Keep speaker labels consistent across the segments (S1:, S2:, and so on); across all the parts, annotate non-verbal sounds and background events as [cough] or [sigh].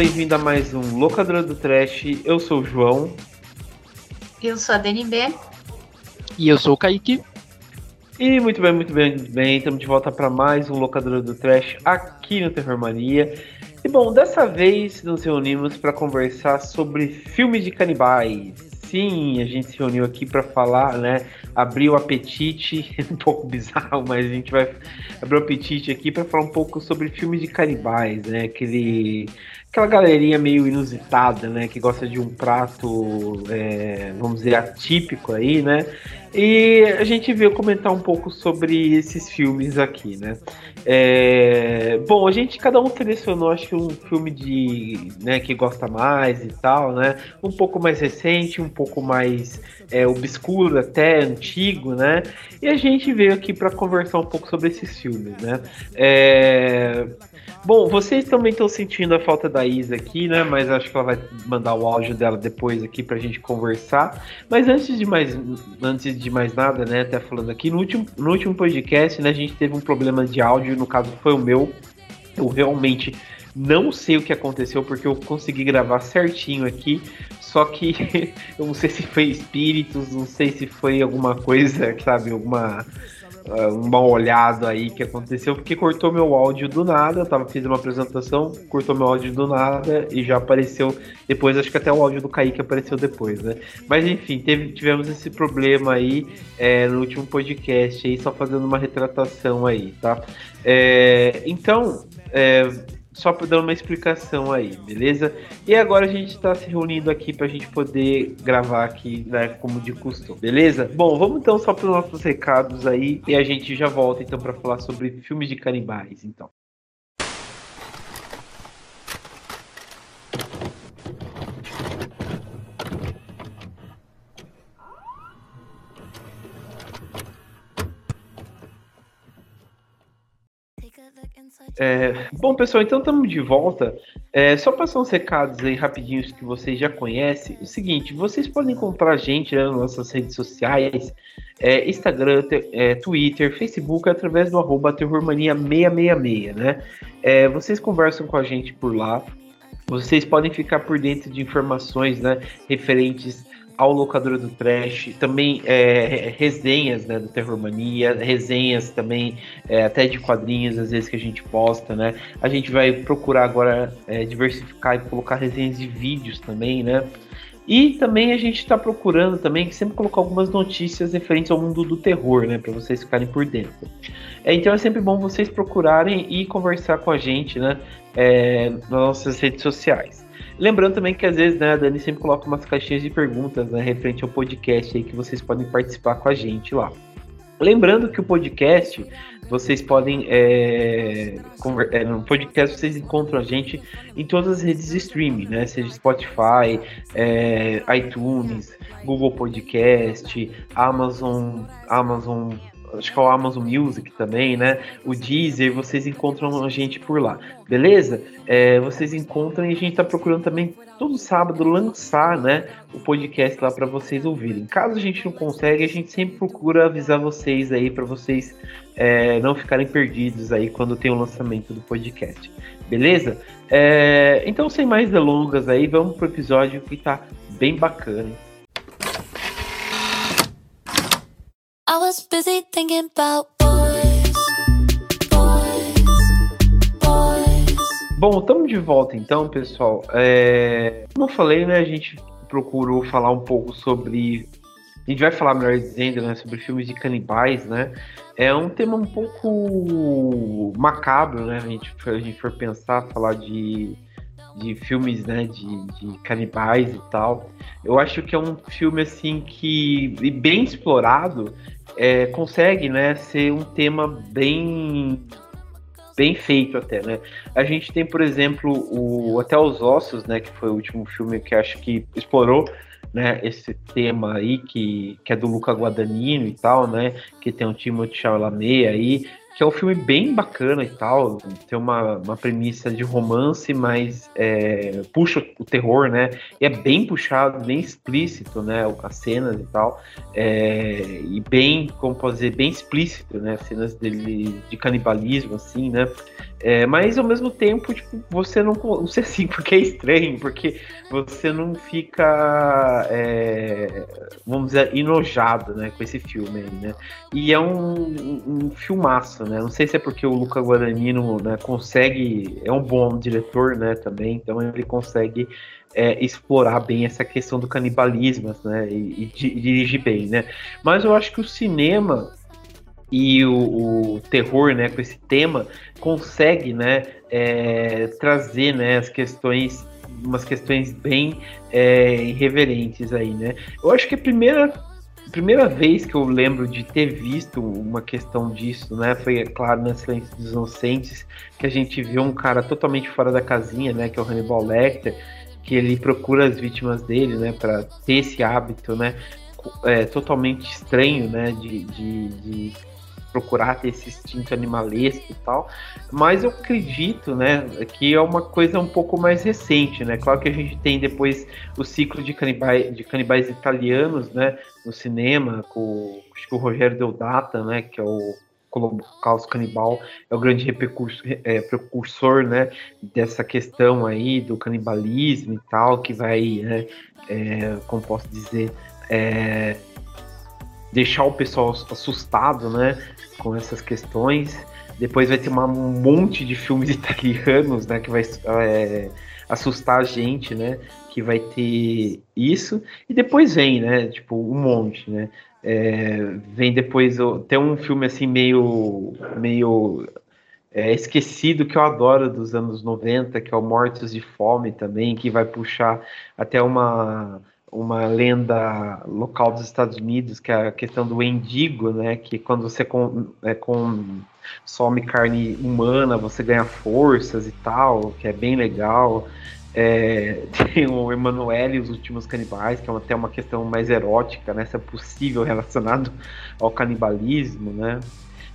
S1: Bem-vindo a mais um Locadora do Trash. Eu sou o João.
S2: Eu sou a DNB.
S3: E eu sou o Kaique.
S1: E muito bem, muito bem, muito bem. Estamos de volta para mais um Locadora do Trash aqui no Terror Mania. E bom, dessa vez nos reunimos para conversar sobre filmes de canibais. Sim, a gente se reuniu aqui para falar, né? Abrir o apetite, [laughs] um pouco bizarro, mas a gente vai abrir o apetite aqui para falar um pouco sobre filmes de canibais, né? Aquele aquela galerinha meio inusitada, né? Que gosta de um prato, é, vamos dizer, atípico aí, né? E a gente veio comentar um pouco sobre esses filmes aqui, né? É, bom, a gente, cada um selecionou, acho que um filme de, né, que gosta mais e tal, né? Um pouco mais recente, um pouco mais é, obscuro até, antigo, né? E a gente veio aqui para conversar um pouco sobre esses filmes, né? É, Bom, vocês também estão sentindo a falta da Isa aqui, né? Mas acho que ela vai mandar o áudio dela depois aqui pra gente conversar. Mas antes de mais, antes mais nada, né? Até falando aqui, no último, no último podcast, né? A gente teve um problema de áudio, no caso foi o meu. Eu realmente não sei o que aconteceu, porque eu consegui gravar certinho aqui. Só que [laughs] eu não sei se foi espíritos, não sei se foi alguma coisa, sabe? Alguma uh, uma olhada aí que aconteceu, porque cortou meu áudio do nada. Eu tava fazendo uma apresentação, cortou meu áudio do nada e já apareceu depois. Acho que até o áudio do Kaique apareceu depois, né? Mas enfim, teve, tivemos esse problema aí é, no último podcast, aí, só fazendo uma retratação aí, tá? É, então. É, só para dar uma explicação aí, beleza? E agora a gente está se reunindo aqui para a gente poder gravar aqui, né, como de costume, beleza? Bom, vamos então só para os nossos recados aí e a gente já volta então para falar sobre filmes de canibais, então. É, bom, pessoal, então estamos de volta. É, só passar uns recados aí rapidinhos que vocês já conhecem. O seguinte, vocês podem encontrar a gente né, nas nossas redes sociais, é, Instagram, é, Twitter, Facebook, através do arroba terrormania666, né? É, vocês conversam com a gente por lá. Vocês podem ficar por dentro de informações né, referentes ao Locadora do Trash, também é, resenhas né, do Terror Mania, resenhas também é, até de quadrinhos, às vezes que a gente posta, né? A gente vai procurar agora é, diversificar e colocar resenhas de vídeos também, né? E também a gente está procurando também sempre colocar algumas notícias referentes ao mundo do terror, né, para vocês ficarem por dentro. É, então é sempre bom vocês procurarem e conversar com a gente, né, é, nas nossas redes sociais. Lembrando também que às vezes, né, a Dani sempre coloca umas caixinhas de perguntas, né, referente ao podcast aí que vocês podem participar com a gente lá. Lembrando que o podcast, vocês podem. É, é, no podcast vocês encontram a gente em todas as redes de streaming, né? Seja Spotify, é, iTunes, Google Podcast, Amazon, Amazon acho que é o Amazon Music também, né? O Deezer, vocês encontram a gente por lá, beleza? É, vocês encontram e a gente tá procurando também todo sábado lançar, né? O podcast lá para vocês ouvirem. Caso a gente não consegue, a gente sempre procura avisar vocês aí para vocês é, não ficarem perdidos aí quando tem o lançamento do podcast, beleza? É, então, sem mais delongas aí, vamos pro episódio que tá bem bacana. I was busy thinking about boys, boys, boys. Bom, estamos de volta então, pessoal. É, como eu falei, né, a gente procurou falar um pouco sobre. A gente vai falar, melhor dizendo, né, sobre filmes de canibais, né? É um tema um pouco macabro, né? A gente, a gente for pensar, falar de de filmes, né, de, de canibais e tal. Eu acho que é um filme assim que bem explorado é, consegue, né, ser um tema bem bem feito até, né? A gente tem, por exemplo, o Até os Ossos, né, que foi o último filme que acho que explorou né, esse tema aí, que, que é do Luca Guadagnino e tal, né, que tem o Timothée Chalamet aí, que é um filme bem bacana e tal, tem uma, uma premissa de romance, mas é, puxa o terror, né? E é bem puxado, bem explícito, né? As cenas e tal, é, e bem, como posso dizer, bem explícito, né? Cenas dele de canibalismo, assim, né? É, mas ao mesmo tempo, tipo, você não. Não sei assim, [laughs] porque é estranho, porque você não fica, é, vamos dizer, enojado né, com esse filme aí, né? E é um, um, um filmaço, né? Não sei se é porque o Luca Guadagnino né, consegue, é um bom diretor, né, também, então ele consegue é, explorar bem essa questão do canibalismo, né, e, e, e dirigir bem, né? Mas eu acho que o cinema e o, o, terror, né, com esse tema, consegue, né, é, trazer, né, as questões, umas questões bem é, irreverentes aí, né. Eu acho que a primeira, primeira vez que eu lembro de ter visto uma questão disso, né, foi, é claro, na Silêncio dos Inocentes, que a gente viu um cara totalmente fora da casinha, né, que é o Hannibal Lecter, que ele procura as vítimas dele, né, para ter esse hábito, né, é, totalmente estranho, né, de, de, de procurar ter esse instinto animalesco e tal, mas eu acredito, né, que é uma coisa um pouco mais recente, né? Claro que a gente tem depois o ciclo de canibais, de canibais italianos, né, no cinema, com acho que o Rogério Deodata, né, que é o Holocausto Canibal, é o grande é, precursor, né, dessa questão aí do canibalismo e tal, que vai, né, é, como posso dizer, é, deixar o pessoal assustado, né, com essas questões. Depois vai ter uma, um monte de filmes [laughs] italianos, né, que vai é, assustar a gente, né, que vai ter isso. E depois vem, né, tipo, um monte, né. É, vem depois, tem um filme assim meio, meio é, esquecido que eu adoro dos anos 90, que é o Mortos de Fome também, que vai puxar até uma uma lenda local dos Estados Unidos, que é a questão do endigo, né? Que quando você com, é, consome carne humana, você ganha forças e tal, que é bem legal. É, [laughs] tem o Emanuele e os Últimos Canibais, que é até uma questão mais erótica, né? Se é possível [laughs] relacionado ao canibalismo, né?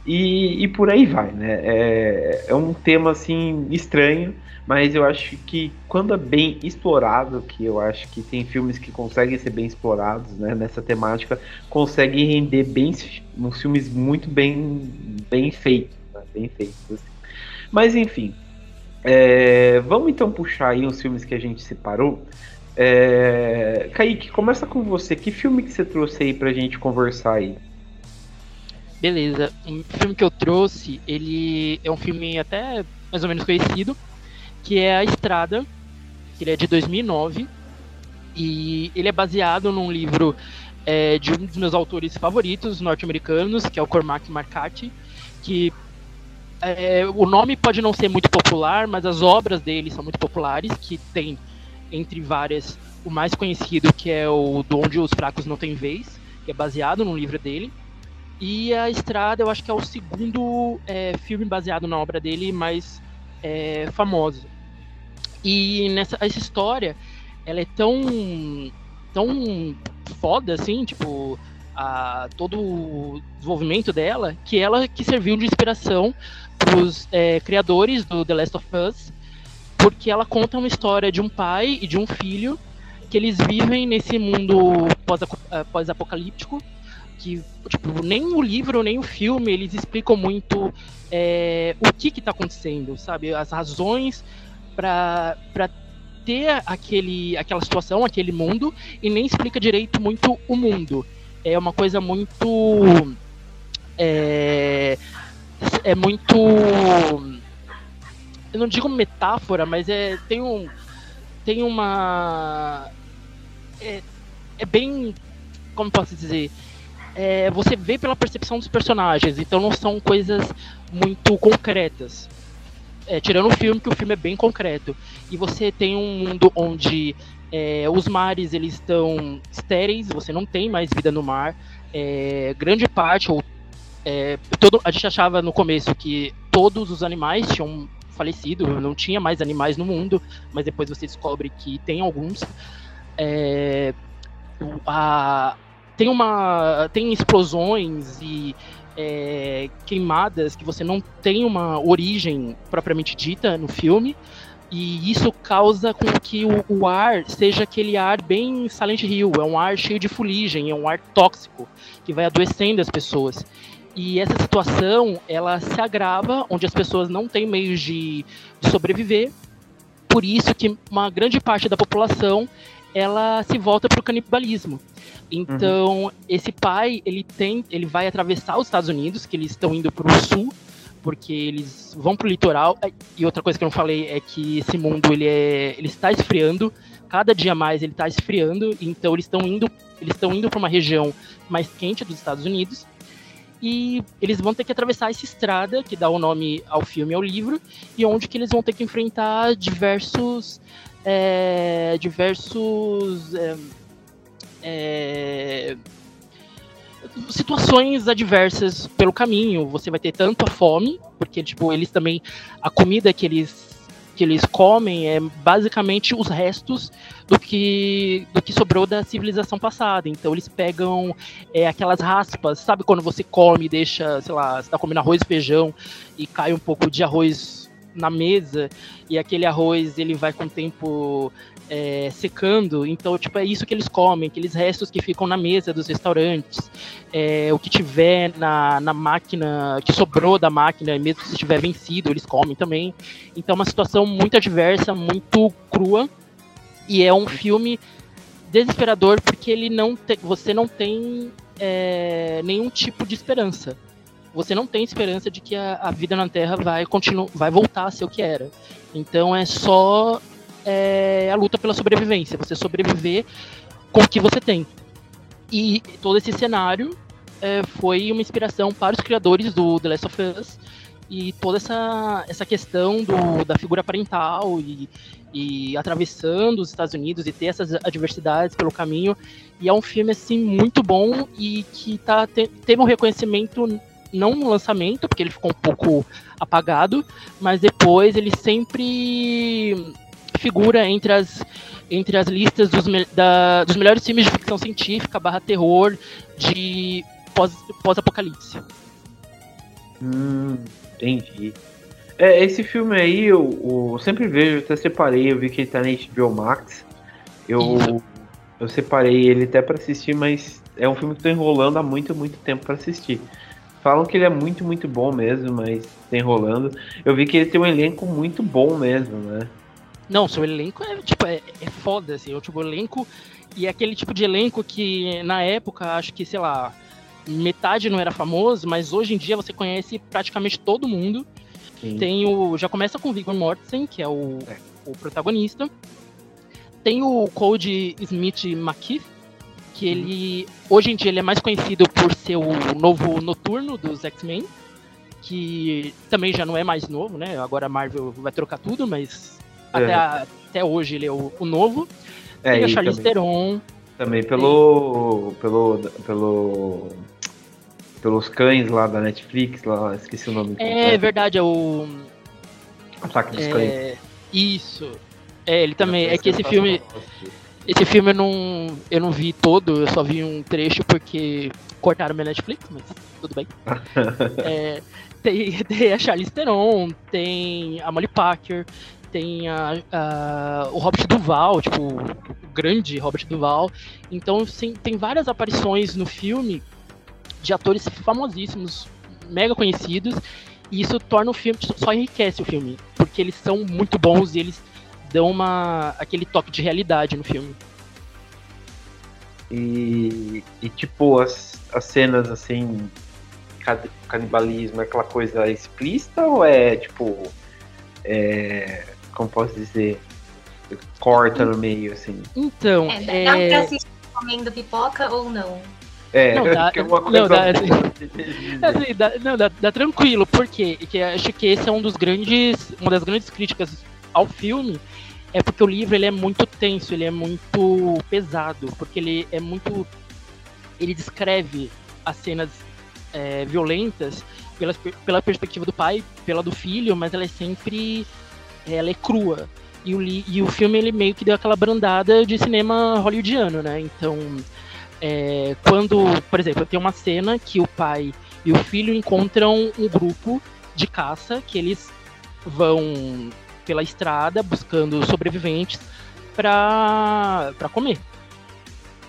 S1: E, e por aí vai, né? É, é um tema, assim, estranho, mas eu acho que quando é bem explorado, que eu acho que tem filmes que conseguem ser bem explorados né, nessa temática, conseguem render bem uns filmes muito bem, bem feitos, né, bem feitos. Assim. Mas enfim, é, vamos então puxar aí os filmes que a gente separou. É, Kaique, começa com você. Que filme que você trouxe aí pra gente conversar aí?
S3: Beleza. O filme que eu trouxe, ele é um filme até mais ou menos conhecido, que é A Estrada, que ele é de 2009, e ele é baseado num livro é, de um dos meus autores favoritos norte-americanos, que é o Cormac McCarthy, que é, o nome pode não ser muito popular, mas as obras dele são muito populares, que tem, entre várias, o mais conhecido, que é o Do Onde os Fracos Não Têm Vez, que é baseado num livro dele, e A Estrada, eu acho que é o segundo é, filme baseado na obra dele mais é, famoso. E nessa essa história, ela é tão tão foda assim, tipo, a, todo o desenvolvimento dela, que ela que serviu de inspiração para os é, criadores do The Last of Us, porque ela conta uma história de um pai e de um filho que eles vivem nesse mundo é, pós-apocalíptico, que tipo, nem o livro nem o filme eles explicam muito é, o que está acontecendo, sabe? As razões para ter aquele, aquela situação, aquele mundo, e nem explica direito muito o mundo. É uma coisa muito. É, é muito. Eu não digo metáfora, mas é, tem um. Tem uma. É, é bem. Como posso dizer? É, você vê pela percepção dos personagens, então não são coisas muito concretas é, tirando o filme, que o filme é bem concreto. E você tem um mundo onde é, os mares eles estão estéreis, você não tem mais vida no mar. É, grande parte, ou é, todo, a gente achava no começo que todos os animais tinham falecido, não tinha mais animais no mundo, mas depois você descobre que tem alguns. É, a, tem uma tem explosões e é, queimadas, que você não tem uma origem propriamente dita no filme, e isso causa com que o, o, ar seja aquele ar bem Silent Hill, é um ar cheio de fuligem, é um ar tóxico que vai adoecendo as pessoas. E essa situação, ela se agrava onde as pessoas não têm meios de, de sobreviver. Por isso que uma grande parte da população ela se volta para o canibalismo. Então, uhum. esse pai, ele tem, ele vai atravessar os Estados Unidos, que eles estão indo para o sul, porque eles vão para o litoral. E outra coisa que eu não falei é que esse mundo ele é, ele está esfriando. Cada dia mais ele está esfriando. Então eles estão indo, eles estão indo para uma região mais quente dos Estados Unidos. E eles vão ter que atravessar essa estrada que dá o nome ao filme e ao livro, e onde que eles vão ter que enfrentar diversos, é, diversos é, é, situações adversas pelo caminho. Você vai ter tanto a fome, porque tipo eles também a comida que eles que eles comem é basicamente os restos do que do que sobrou da civilização passada. Então eles pegam é, aquelas raspas, sabe quando você come e deixa, sei lá, você tá comendo arroz e feijão e cai um pouco de arroz na mesa e aquele arroz ele vai com o tempo é, secando. Então, tipo, é isso que eles comem, aqueles restos que ficam na mesa dos restaurantes, é, o que tiver na, na máquina, que sobrou da máquina, mesmo se estiver vencido, eles comem também. Então, é uma situação muito adversa, muito crua. E é um filme desesperador porque ele não te, você não tem é, nenhum tipo de esperança. Você não tem esperança de que a, a vida na Terra vai continuar, vai voltar a ser o que era. Então é só é a luta pela sobrevivência, você sobreviver com o que você tem. E todo esse cenário é, foi uma inspiração para os criadores do The Last of Us e toda essa, essa questão do, da figura parental e, e atravessando os Estados Unidos e ter essas adversidades pelo caminho. E é um filme assim muito bom e que tá, te, teve um reconhecimento não no lançamento, porque ele ficou um pouco apagado, mas depois ele sempre figura entre as, entre as listas dos, da, dos melhores filmes de ficção científica barra terror de pós-apocalipse. Pós
S1: hum, entendi. É, esse filme aí, eu, eu, sempre vejo, até separei, eu vi que ele tá na HBO Max. Eu, eu separei ele até para assistir, mas é um filme que tô enrolando há muito, muito tempo para assistir. Falam que ele é muito, muito bom mesmo, mas tá enrolando. Eu vi que ele tem um elenco muito bom mesmo, né?
S3: Não, seu elenco é, tipo, é, é foda, assim. É o tipo elenco. E é aquele tipo de elenco que, na época, acho que, sei lá, metade não era famoso, mas hoje em dia você conhece praticamente todo mundo. Sim. Tem o. Já começa com o Viggo Mortensen, que é o, é. o protagonista. Tem o Cody Smith McKeith, que ele. Hoje em dia ele é mais conhecido por ser o novo noturno dos X-Men. Que também já não é mais novo, né? Agora a Marvel vai trocar tudo, mas até, a, até hoje ele é o, o novo. É, Tem a Charlize também, Theron.
S1: Também pelo, pelo, pelo, pelos cães lá da Netflix, lá, esqueci o nome.
S3: É completo. verdade, é o...
S1: Ataque dos é, Cães.
S3: Isso. É, ele também, é que esse filme... Esse filme eu não, eu não vi todo, eu só vi um trecho porque cortaram minha Netflix, mas tudo bem. [laughs] é, tem, [laughs] tem a Charlize Theron, tem a Molly Parker, tem a, a, o Robert Duval, tipo, o grande Robert Duval. Então, sim, tem várias aparições no filme de atores famosíssimos, mega conhecidos, e isso torna o filme, só enriquece o filme, porque eles são muito bons e eles dão uma, aquele toque de realidade no filme.
S1: E, e tipo, as, as cenas assim, canibalismo, é aquela coisa explícita ou é tipo. É, como posso dizer, corta no meio, assim.
S3: Então,
S2: é... Dá é... pra assistir comendo pipoca ou não?
S1: É, não, dá, [laughs]
S3: é uma coisa não, dá, [laughs] assim, assim, dá, não, dá, dá tranquilo, porque que acho que esse é um dos grandes, uma das grandes críticas ao filme, é porque o livro ele é muito tenso, ele é muito pesado, porque ele é muito, ele descreve as cenas é, violentas pela, pela perspectiva do pai, pela do filho, mas ela é sempre ela é crua. E o, e o filme ele meio que deu aquela brandada de cinema hollywoodiano, né? Então, é, quando, por exemplo, tem uma cena que o pai e o filho encontram um grupo de caça que eles vão pela estrada buscando sobreviventes para comer.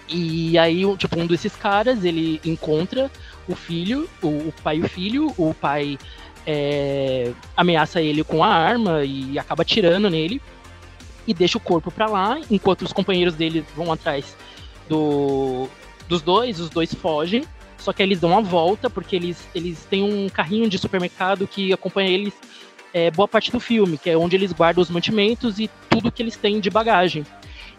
S3: E aí, tipo, um desses caras, ele encontra o filho, o, o pai e o filho, o pai é, ameaça ele com a arma e acaba atirando nele e deixa o corpo para lá, enquanto os companheiros dele vão atrás do, dos dois, os dois fogem, só que eles dão a volta porque eles, eles têm um carrinho de supermercado que acompanha eles é, boa parte do filme, que é onde eles guardam os mantimentos e tudo que eles têm de bagagem.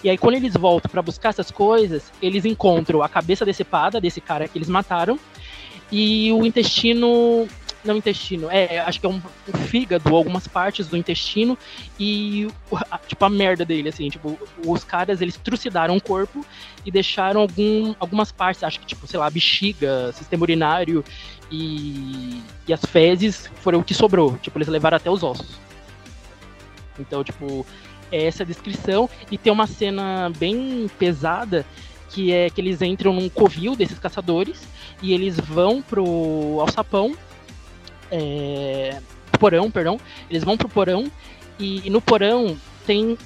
S3: E aí, quando eles voltam para buscar essas coisas, eles encontram a cabeça decepada desse cara que eles mataram e o intestino não intestino, é, acho que é um, um, fígado, algumas partes do intestino e tipo a merda dele, assim, tipo, os caras eles trucidaram o corpo e deixaram algum, algumas partes, acho que tipo, sei lá, bexiga, sistema urinário e, e as fezes foram o que sobrou, tipo, eles levaram até os ossos. Então, tipo, é essa descrição. E tem uma cena bem pesada que é que eles entram num covil desses caçadores e eles vão pro alçapão é, porão, perdão, eles vão pro porão e, e, no porão tem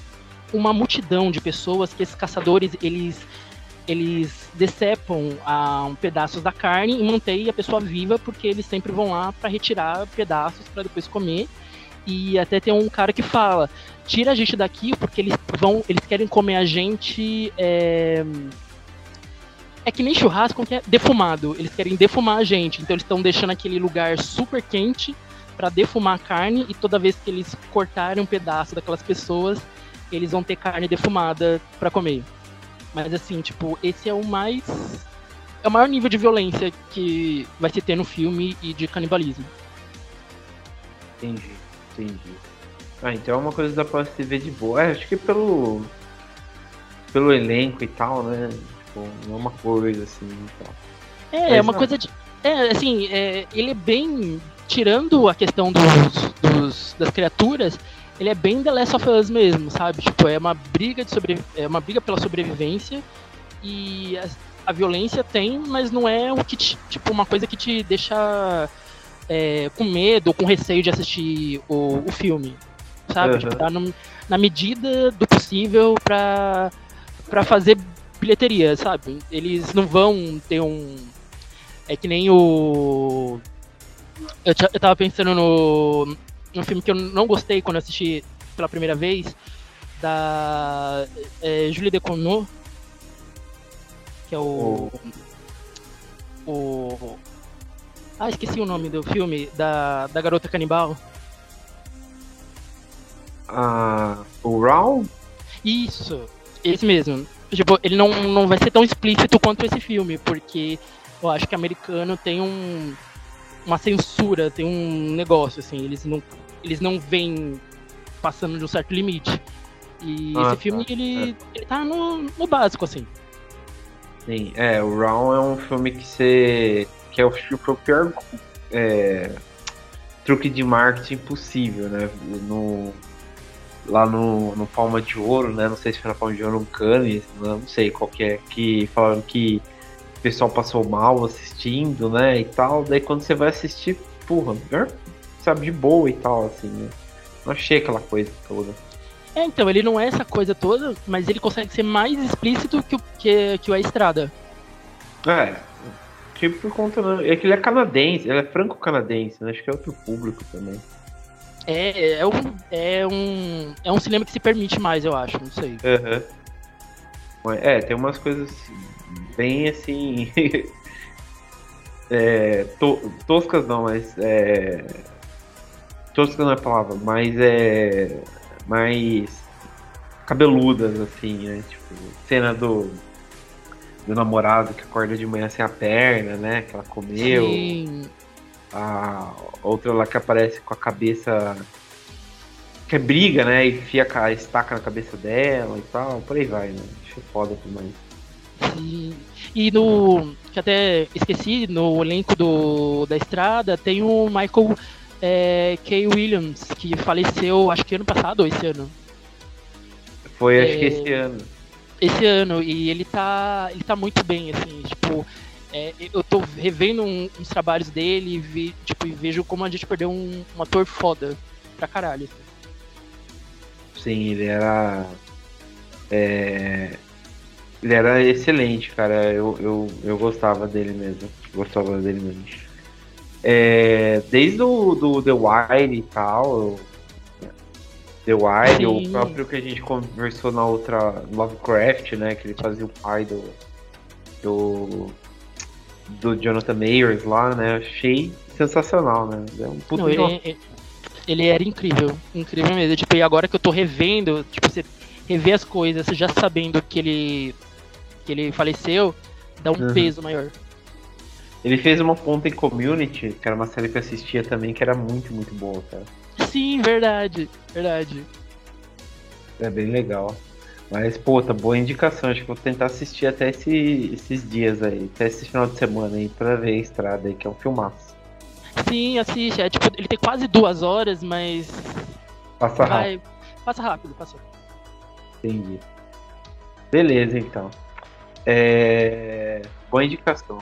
S3: uma multidão de pessoas que esses caçadores eles eles decepam ah, pedaços da carne e mantêm a pessoa viva porque eles sempre vão lá para retirar pedaços para depois comer e até tem um cara que fala tira a gente daqui porque eles vão eles querem comer a gente é, é que nem churrasco que é defumado. Eles querem defumar a gente. Então eles estão deixando aquele lugar super quente para defumar a carne e toda vez que eles cortarem um pedaço daquelas pessoas, eles vão ter carne defumada para comer. Mas assim, tipo, esse é o mais é o maior nível de violência que vai se ter no filme e de canibalismo.
S1: Entendi, entendi. Ah, então é uma coisa da pra se ver de boa. É, acho que pelo pelo elenco e tal, né? Tipo, não é uma coisa assim e tal.
S3: É, Mas, é uma não. coisa de. É, assim, é, ele é bem. Tirando a questão dos, dos, das criaturas, ele é bem The Last of Us mesmo, sabe? Tipo, é uma briga de sobre, é uma briga pela sobrevivência e a, a violência tem, mas não é o que te, tipo uma coisa que te deixa é, com medo ou com receio de assistir o, o filme, sabe? Uhum. Tipo, tá no, na medida do possível para para fazer bilheteria, sabe? Eles não vão ter um. É que nem o. Eu, eu tava pensando no. No filme que eu não gostei quando assisti pela primeira vez, da é, Julie Decournau, que é o. O. Ah, esqueci o nome do filme, da, da garota canibal.
S1: Ah, o Raul?
S3: Isso, esse mesmo. Tipo, ele não, não vai ser tão explícito quanto esse filme, porque eu acho que americano tem um, uma censura, tem um negócio, assim, eles não, eles não vêm passando de um certo limite. E ah, esse filme, tá. ele, é. ele tá no, no básico, assim.
S1: Sim, é, o Round é um filme que você. que é o, o pior é, truque de marketing possível, né? No, lá no, no Palma de Ouro, né? Não sei se foi na Palma de Ouro ou no Cannes, não sei qual que é, que falaram que o pessoal passou mal assistindo, né? E tal. Daí quando você vai assistir, porra, sabe, de boa e tal, assim, né? Não achei aquela coisa toda.
S3: É, então, ele não é essa coisa toda, mas ele consegue ser mais explícito que o, que, que o A Estrada.
S1: É, tipo por conta. É que ele é canadense, ele é franco-canadense, né? Acho que é outro público também.
S3: É, é, um, é, um, é um cinema que se permite mais, eu acho, não sei.
S1: Uhum. É, tem umas coisas bem assim. [laughs] é, to, toscas não, mas. É, toscas não é a palavra, mas é. Mais. cabeludas, assim, né? Tipo, cena do. Do namorado que acorda de manhã sem a perna, né? Que ela comeu. Sim a outra lá que aparece com a cabeça que é briga, né? E enfia a estaca na cabeça dela e tal, por aí vai, né? Acho foda demais.
S3: E, e no. que até esqueci, no elenco do, da estrada tem o Michael é, K. Williams, que faleceu acho que ano passado ou esse ano.
S1: Foi, acho é, que esse ano.
S3: Esse ano, e ele tá. ele tá muito bem, assim, tipo É, eu tô revendo um, uns trabalhos dele e, vi, tipo, e vejo como a gente perdeu um, um ator foda pra caralho.
S1: Sim, ele era. É, ele era excelente, cara. Eu, eu, eu gostava dele mesmo. Gostava dele mesmo. É, desde o do The Wire e tal. The Wire, Sim. o próprio que a gente conversou na outra Lovecraft, né? Que ele fazia o pai do. do. do Jonathan Mayers lá, né? Achei sensacional, né? É um puto
S3: Não, ele, ele era incrível, incrível mesmo. Tipo, e agora que eu tô revendo, tipo, você rever as coisas, já sabendo que ele que ele faleceu, dá um uhum. peso maior.
S1: Ele fez uma ponta em Community, que era uma série que eu assistia também, que era muito, muito boa, cara.
S3: Sim, verdade, verdade.
S1: É bem legal. Mas, puta, boa indicação. Acho que vou tentar assistir até esse, esses dias aí, até esse final de semana aí, pra ver a estrada aí, que é um filmaço.
S3: Sim, assiste. É, tipo, ele tem quase duas horas, mas.
S1: Passa vai... rápido.
S3: Passa rápido, passou.
S1: Entendi. Beleza, então. É... Boa indicação.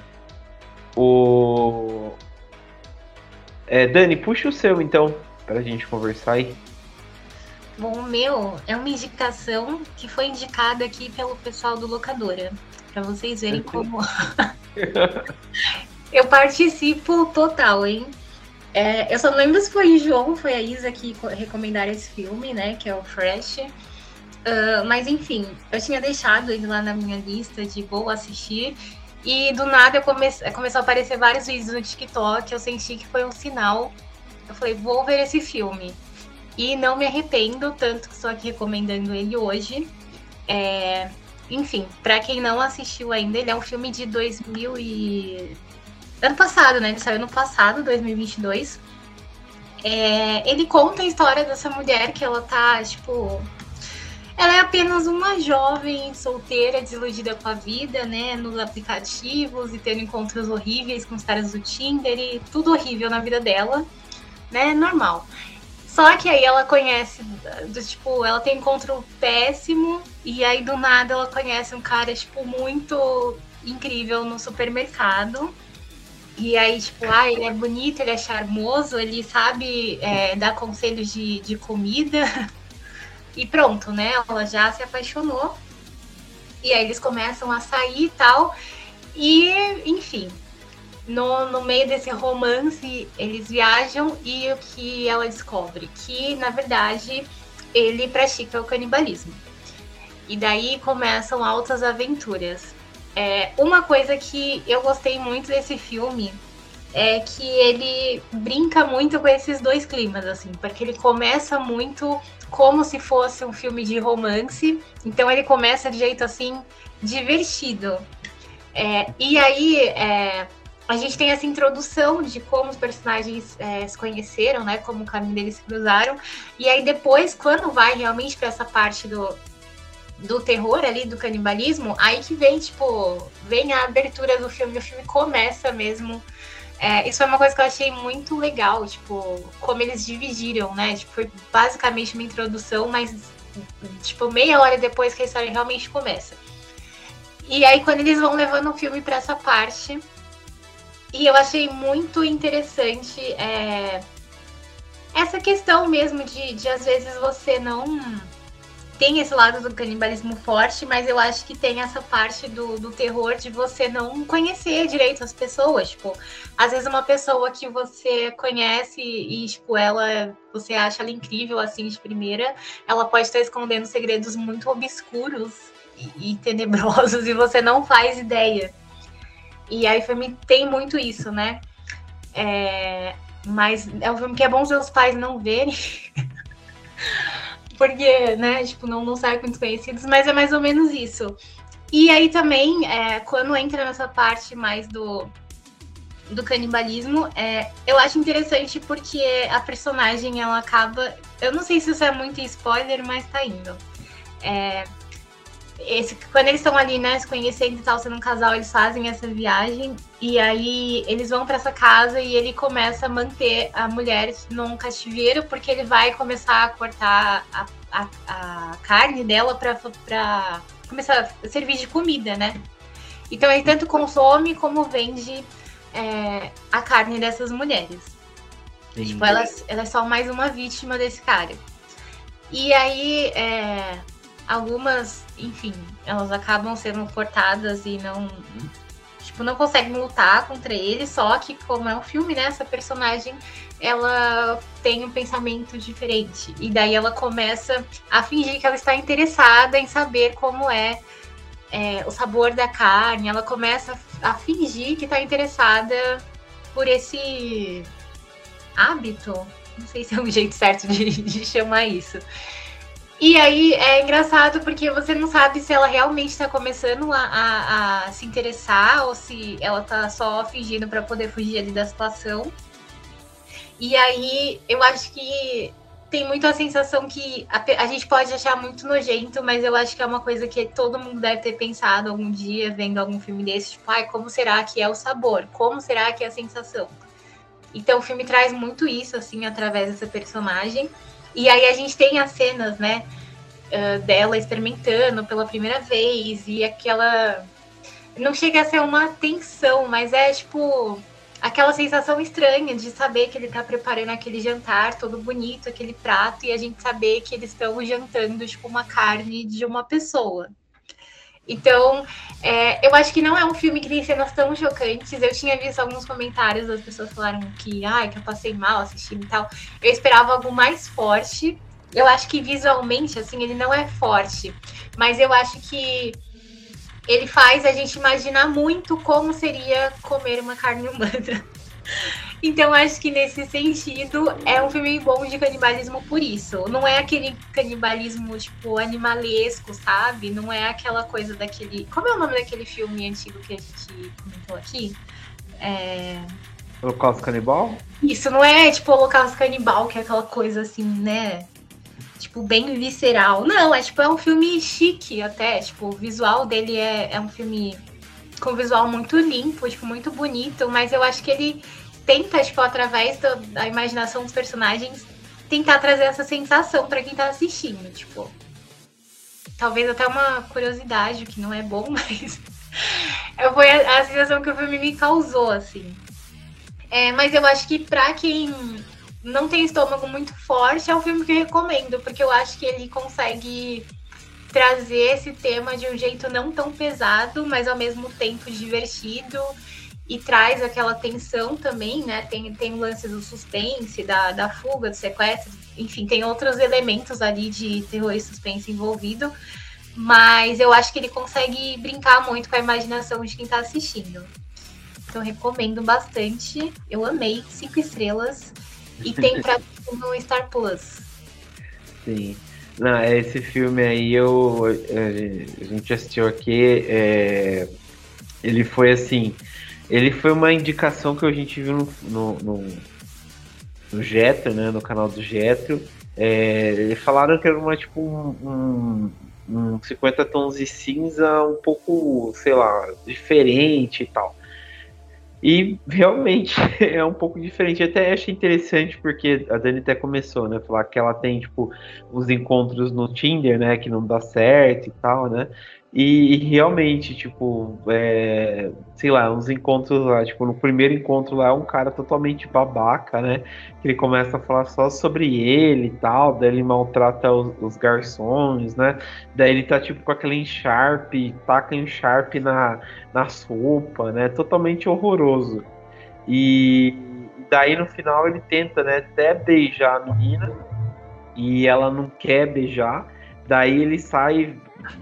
S1: O... É, Dani, puxa o seu então, pra gente conversar aí.
S2: Bom, o meu é uma indicação que foi indicada aqui pelo pessoal do Locadora. Pra vocês verem como. [laughs] eu participo total, hein? É, eu só não lembro se foi o João, foi a Isa que recomendaram esse filme, né? Que é o Fresh. Uh, mas enfim, eu tinha deixado ele lá na minha lista de vou assistir. E do nada eu começou a aparecer vários vídeos no TikTok. Eu senti que foi um sinal. Eu falei, vou ver esse filme. E não me arrependo, tanto que estou aqui recomendando ele hoje. É, enfim, para quem não assistiu ainda, ele é um filme de 2000 e... Ano passado, né? Ele saiu no passado, 2022. É, ele conta a história dessa mulher que ela tá, tipo, ela é apenas uma jovem solteira, desiludida com a vida, né? Nos aplicativos e tendo encontros horríveis com os caras do Tinder e tudo horrível na vida dela, né? Normal. Só que aí ela conhece, tipo, ela tem encontro péssimo e aí do nada ela conhece um cara, tipo, muito incrível no supermercado. E aí, tipo, ah, ele é bonito, ele é charmoso, ele sabe é, dar conselhos de, de comida. [laughs] E pronto, né? Ela já se apaixonou. E aí eles começam a sair e tal. E, enfim, no, no meio desse romance, eles viajam e o que ela descobre? Que, na verdade, ele pratica o canibalismo. E daí começam altas aventuras. É, uma coisa que eu gostei muito desse filme é que ele brinca muito com esses dois climas, assim, porque ele começa muito como se fosse um filme de romance. Então ele começa de jeito assim divertido. É, e aí é, a gente tem essa introdução de como os personagens é, se conheceram, né? Como o caminho deles se cruzaram. E aí depois, quando vai realmente para essa parte do, do terror ali, do canibalismo, aí que vem, tipo, vem a abertura do filme. O filme começa mesmo é, isso foi uma coisa que eu achei muito legal, tipo, como eles dividiram, né? Tipo, foi basicamente uma introdução, mas, tipo, meia hora depois que a história realmente começa. E aí, quando eles vão levando o filme para essa parte, e eu achei muito interessante é, essa questão mesmo de, de, às vezes, você não tem esse lado do canibalismo forte, mas eu acho que tem essa parte do, do terror de você não conhecer direito as pessoas. Tipo, às vezes uma pessoa que você conhece e, tipo, ela você acha ela incrível assim de primeira, ela pode estar escondendo segredos muito obscuros e, e tenebrosos [laughs] e você não faz ideia. E aí filme tem muito isso, né? É, mas é um filme que é bom seus pais não verem. [laughs] porque, né, tipo, não, não sai com desconhecidos, mas é mais ou menos isso. E aí também, é, quando entra nessa parte mais do, do canibalismo, é, eu acho interessante porque a personagem, ela acaba... Eu não sei se isso é muito spoiler, mas tá indo. É, esse, quando eles estão ali, né, se conhecendo e tal, sendo um casal, eles fazem essa viagem e aí eles vão para essa casa e ele começa a manter a mulher num cativeiro porque ele vai começar a cortar a, a, a carne dela para começar a servir de comida, né? Então ele tanto consome como vende é, a carne dessas mulheres. Sim. Tipo, elas, ela é só mais uma vítima desse cara. E aí, é, algumas, enfim, elas acabam sendo cortadas e não. Tipo, não conseguem lutar contra ele, só que, como é um filme, né? Essa personagem ela tem um pensamento diferente. E daí ela começa a fingir que ela está interessada em saber como é, é o sabor da carne. Ela começa a fingir que está interessada por esse hábito. Não sei se é um [laughs] jeito certo de, de chamar isso. E aí é engraçado porque você não sabe se ela realmente está começando a, a, a, se interessar ou se ela tá só fingindo para poder fugir ali da situação. E aí eu acho que tem muito a sensação que a, a, gente pode achar muito nojento, mas eu acho que é uma coisa que todo mundo deve ter pensado algum dia vendo algum filme desse, tipo, ai, como será que é o sabor? Como será que é a sensação? Então o filme traz muito isso, assim, através dessa personagem. E aí a gente tem as cenas, né, dela experimentando pela primeira vez e aquela. Não chega a ser uma tensão, mas é tipo aquela sensação estranha de saber que ele tá preparando aquele jantar todo bonito, aquele prato, e a gente saber que eles estão jantando tipo uma carne de uma pessoa. Então, é, eu acho que não é um filme que tem cenas tão chocantes. Eu tinha visto alguns comentários das pessoas falaram que, ai, que eu passei mal assistindo e tal. Eu esperava algo mais forte. Eu acho que visualmente, assim, ele não é forte. Mas eu acho que ele faz a gente imaginar muito como seria comer uma carne humana. Então, acho que nesse sentido é um filme bom de canibalismo por isso. Não é aquele canibalismo, tipo, animalesco, sabe? Não é aquela coisa daquele. Como é o nome daquele filme antigo que a gente comentou aqui? É.
S1: Holocausto Canibal?
S2: Isso, não é tipo Holocausto Canibal, que é aquela coisa assim, né? Tipo, bem visceral. Não, é tipo, é um filme chique até. Tipo, o visual dele é, é um filme com visual muito limpo, tipo, muito bonito, mas eu acho que ele tenta, tipo, através do, da imaginação dos personagens, tentar trazer essa sensação para quem tá assistindo, tipo. Talvez até uma curiosidade, que não é bom, [laughs] mas foi a, a sensação que o filme me causou, assim. É, mas eu acho que pra quem não tem estômago muito forte, é um filme que eu recomendo, porque eu acho que ele consegue trazer esse tema de um jeito não tão pesado, mas ao mesmo tempo divertido e traz aquela tensão também, né? Tem, tem o lance do suspense, da, da fuga, do sequestro, enfim, tem outros elementos ali de terror e suspense envolvido, mas eu acho que ele consegue brincar muito com a imaginação de quem está assistindo. Então, recomendo bastante. Eu amei, cinco estrelas. E [laughs] tem pra no Star Plus.
S1: Sim. Não, é, esse filme aí eu a gente assistiu aqui, é, ele foi assim, ele foi uma indicação que a gente viu no, no, no, no Getro, né, no canal do Getro. É, eles falaram que era uma tipo um, um, um 50 tons de cinza um pouco, sei lá, diferente e tal. E realmente [laughs] é um pouco diferente. Até achei interessante porque a Dani até começou, né? Falar que ela tem, tipo, uns encontros no Tinder, né? Que não dá certo e tal, né? E, realmente, tipo, é, sei lá, uns encontros lá, tipo, no primeiro encontro lá é um cara totalmente babaca, né? Que ele começa a falar só sobre ele e tal, daí ele maltrata os, os garçons, né? Daí ele tá, tipo, com aquele encharpe, taca encharpe na, na sopa, né? Totalmente horroroso. E daí no final ele tenta, né, até beijar a menina e ela não quer beijar. Daí ele sai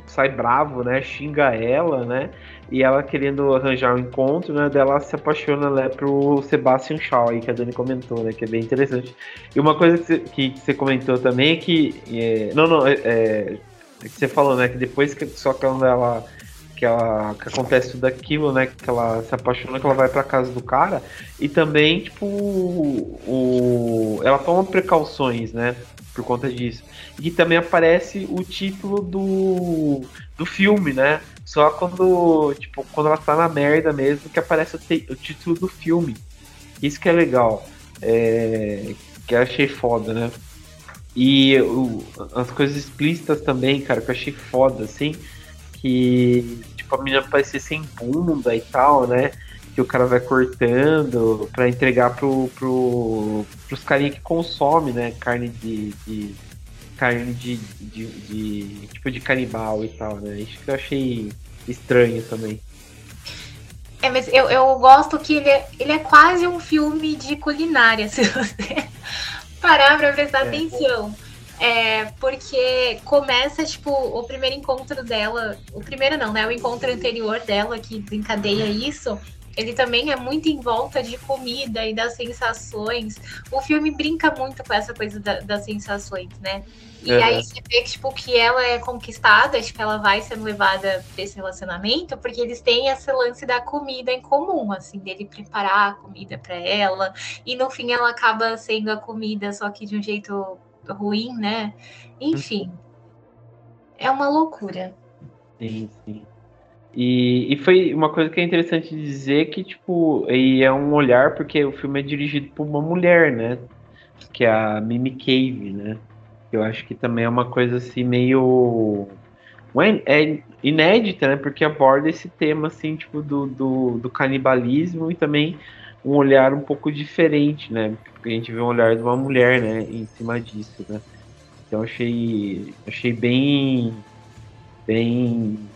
S1: sai bravo, né? Xinga ela, né? E ela querendo arranjar um encontro, né? Dela se apaixona né, pro Sebastian Shaw, aí, que a Dani comentou, né? Que é bem interessante. E uma coisa que você, comentou também é que. É, não, não, é, é, que você falou, né? Que depois que só quando ela. Que, ela, que acontece tudo aquilo, né? Que ela se apaixona, que ela vai pra casa do cara. E também, tipo, o, ela toma precauções, né? Por conta disso. E também aparece o título do, do filme, né? Só quando, tipo, quando ela tá na merda mesmo que aparece o, o título do filme. Isso que é legal. É, que eu achei foda, né? E o, as coisas explícitas também, cara, que eu achei foda, assim. Que, tipo, a menina parecia sem bunda e tal, né? Que o cara vai cortando para entregar pro, pro, pros carinha que consome, né? Carne de. de carne de, de, de, tipo de canibal e tal, né? Isso que eu achei estranho também.
S2: É, mas eu, eu gosto que ele é, ele é quase um filme de culinária, [laughs] se você parar pra prestar é. atenção. É, porque começa, tipo, o primeiro encontro dela. O primeiro não, né? O encontro anterior dela que desencadeia isso. Ele também é muito em volta de comida e das sensações. O filme brinca muito com essa coisa da, das sensações, né? E uhum. aí você vê que, tipo, que ela é conquistada, acho que ela vai sendo levada pra esse relacionamento, porque eles têm esse lance da comida em comum, assim, dele preparar a comida para ela. E no fim ela acaba sendo a comida, só que de um jeito ruim, né? Enfim. É uma loucura.
S1: Sim, sim. E, e foi uma coisa que é interessante dizer que, tipo, e é um olhar, porque o filme é dirigido por uma mulher, né? Que é a Mimi Cave, né? Eu acho que também é uma coisa assim meio. É inédita, né? Porque aborda esse tema, assim, tipo, do, do, do canibalismo e também um olhar um pouco diferente, né? Porque a gente vê um olhar de uma mulher, né, em cima disso, né? Então achei, achei bem, bem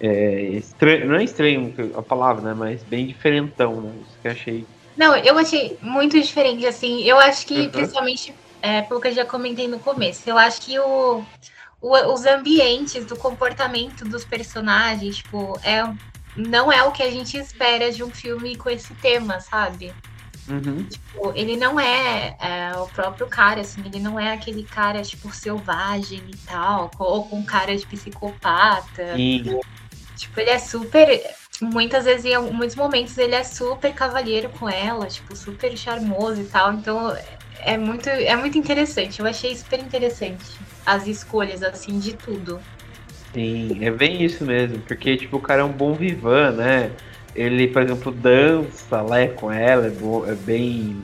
S1: é, estranho, não é estranho a palavra, né? Mas bem diferentão, né? Isso que eu achei.
S2: Não, eu achei muito diferente, assim. Eu acho que, uhum. principalmente, é, pelo que eu já comentei no começo, eu acho que o, o, os ambientes do comportamento dos personagens, tipo, é não é o que a gente espera de um filme com esse tema, sabe? Uhum. Tipo, ele não é, é, o próprio cara, assim, ele não é aquele cara, tipo, selvagem e tal, ou com cara de psicopata. Sim. Tipo, ele é super. Muitas vezes, em muitos momentos, ele é super cavalheiro com ela, tipo, super charmoso e tal. Então, é muito, é muito interessante. Eu achei super interessante as escolhas, assim, de tudo.
S1: Sim, é bem isso mesmo, porque tipo, o cara é um bom vivan, né? Ele, por exemplo, dança lá com ela, é, bo, é bem,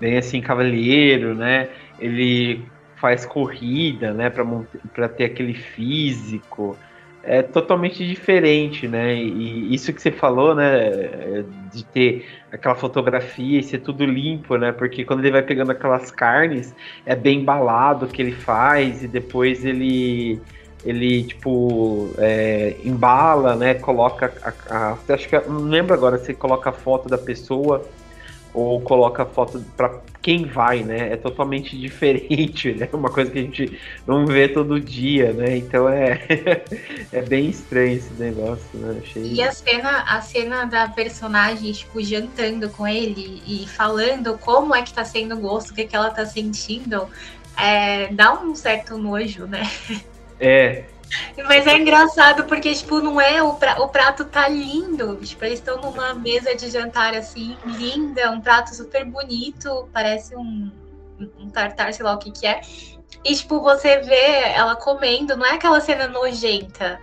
S1: bem assim, cavalheiro, né? Ele faz corrida, né, para ter aquele físico. É totalmente diferente, né? E isso que você falou, né, de ter aquela fotografia e ser tudo limpo, né? Porque quando ele vai pegando aquelas carnes, é bem balado que ele faz e depois ele ele tipo é, embala, né? Coloca a, a, acho que não lembro agora se coloca a foto da pessoa ou coloca foto para quem vai, né? É totalmente [laughs] diferente, né? Uma coisa que a gente não vê todo dia, né? Então é [laughs] é bem estranho esse negócio, né?
S2: Achei... E a cena, a cena da personagem tipo jantando com ele e falando como é que tá sendo o gosto, o que, é que ela tá sentindo, é, dá um certo nojo, né?
S1: É.
S2: Mas é engraçado porque, tipo, não é o, pra, o prato tá lindo. Tipo, eles estão numa mesa de jantar assim, linda, um prato super bonito, parece um, um tartar, sei lá o que que é. E, tipo, você vê ela comendo, não é aquela cena nojenta.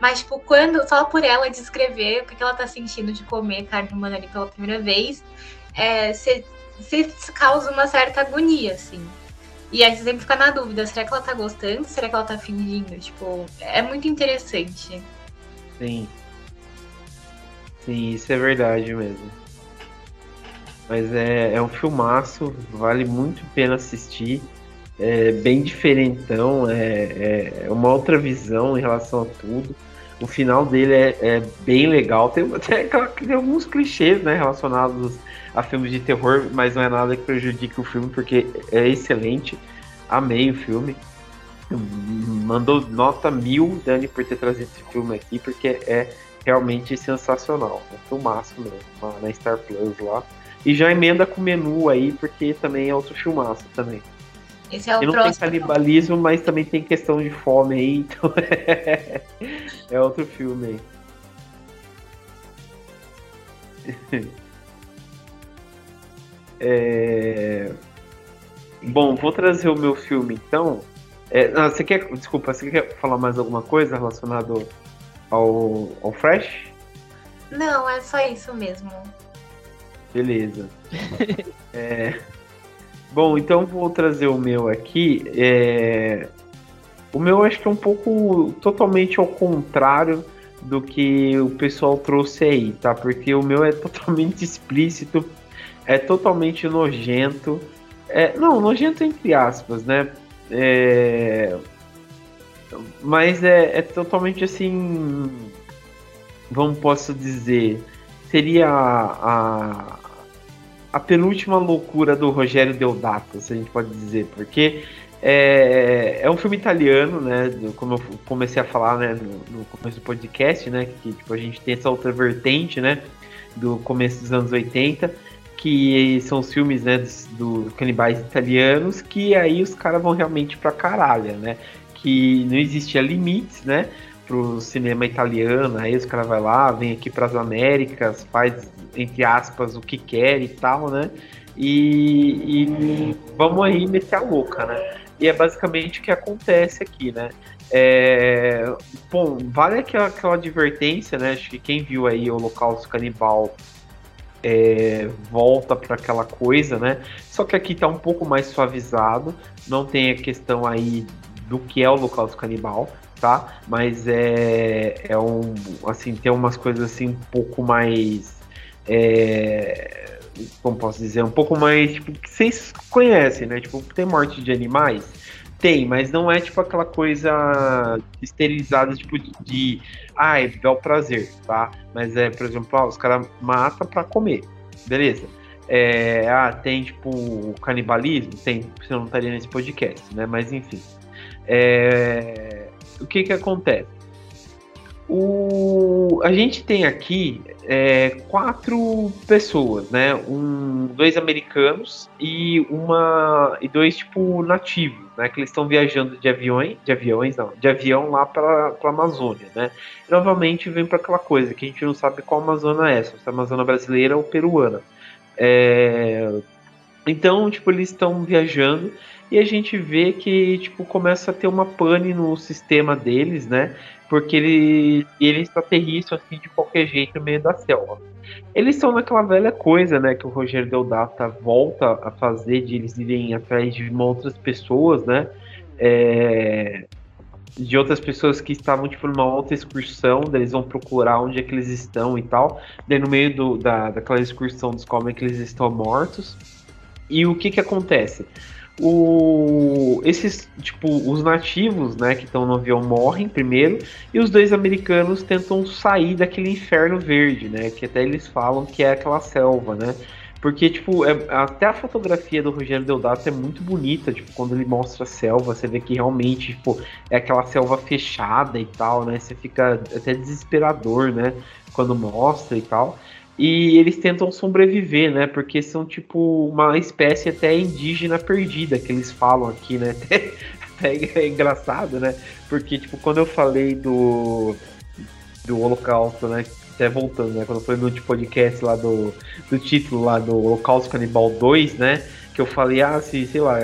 S2: Mas, tipo, quando, só por ela descrever o que ela tá sentindo de comer carne humana ali pela primeira vez, você é, causa uma certa agonia, assim. E aí você sempre fica na dúvida, será que ela tá gostando? Será que ela tá fingindo? Tipo, é muito interessante.
S1: Sim. Sim, isso é verdade mesmo. Mas é, é um filmaço, vale muito a pena assistir. É bem diferentão, é, é uma outra visão em relação a tudo. O final dele é, é bem legal. Tem, tem, tem, alguns clichês né, relacionados a filmes de terror, mas não é nada que prejudique o filme, porque é excelente. Amei o filme. Mandou nota mil, Dani, por ter trazido esse filme aqui, porque é realmente sensacional. É um filmaço mesmo, na Star Plus lá. E já emenda com o menu aí, porque também é outro filmaço também.
S2: Esse é o
S1: e não
S2: próximo.
S1: tem canibalismo, mas também tem questão de fome aí, então [laughs] é, é outro filme aí. [laughs] É... Bom, vou trazer o meu filme então. É, não, você quer. Desculpa, você quer falar mais alguma coisa relacionado ao, ao Fresh?
S2: Não, é só isso mesmo.
S1: Beleza. [laughs] é, bom, então vou trazer o meu aqui. É, o meu acho que é um pouco totalmente ao contrário do que o pessoal trouxe aí, tá? Porque o meu é totalmente [laughs] explícito, é totalmente nojento. É, não, nojento entre aspas, né? É, mas é, é totalmente assim. Vamos posso dizer. Seria a, a penúltima loucura do Rogério Deodato, se a gente pode dizer, porque é, é um filme italiano, né? Como eu comecei a falar né, no, no começo do podcast, né? Que tipo, a gente tem essa outra vertente, né? Do começo dos anos 80, que são os filmes né, dos, do canibais italianos, que aí os caras vão realmente pra caralho, né? Que não existia limites, né? Pro cinema italiano, aí os caras vai lá, vem aqui para as Américas, faz, entre aspas, o que quer e tal, né? E, e vamos aí meter a louca, né? E é basicamente o que acontece aqui, né? É, bom, vale aquela, aquela advertência, né? Acho que quem viu aí o Holocausto Canibal é, volta para aquela coisa, né? Só que aqui tá um pouco mais suavizado, não tem a questão aí do que é o Holocausto Canibal, tá? Mas é, é um, assim, tem umas coisas assim um pouco mais, é, como posso dizer, um pouco mais, tipo, que vocês conhecem, né? Tipo, tem morte de animais? Tem, mas não é tipo aquela coisa esterilizada, tipo de, ah, é o prazer, tá? Mas é, por exemplo, ah, os caras matam pra comer, beleza. É, ah, tem tipo canibalismo? Tem, você não estaria nesse podcast, né? Mas enfim. É, o que que acontece? O, a gente tem aqui é, quatro pessoas, né? Um, dois americanos e uma e dois tipo nativos, né? Que eles estão viajando de aviões, de aviões não, de avião lá para a Amazônia, né? E, novamente vem para aquela coisa que a gente não sabe qual Amazônia é, se é Amazônia brasileira ou peruana. É, então, tipo, eles estão viajando e a gente vê que tipo começa a ter uma pane no sistema deles, né? Porque ele, eles aterrissam assim de qualquer jeito no meio da selva. Eles são naquela velha coisa, né, que o Rogério Deodata volta a fazer de eles irem atrás de outras pessoas, né? É, de outras pessoas que estavam tipo numa outra excursão, eles vão procurar onde é que eles estão e tal. Daí no meio do, da, daquela excursão descobrem que eles estão mortos. E o que que acontece? O, esses, tipo, os nativos, né, que estão no avião morrem primeiro, e os dois americanos tentam sair daquele inferno verde, né, que até eles falam que é aquela selva, né, porque, tipo, é, até a fotografia do Rogério Deodato é muito bonita, tipo, quando ele mostra a selva, você vê que realmente, tipo, é aquela selva fechada e tal, né, você fica até desesperador, né, quando mostra e tal. E eles tentam sobreviver, né? Porque são tipo uma espécie até indígena perdida que eles falam aqui, né? [laughs] Até, até é engraçado, né? Porque, tipo, quando eu falei do, do Holocausto, né? Até voltando, né? Quando foi no último podcast lá do, do título lá do Holocausto Canibal 2, né? Que eu falei, ah, se, sei lá,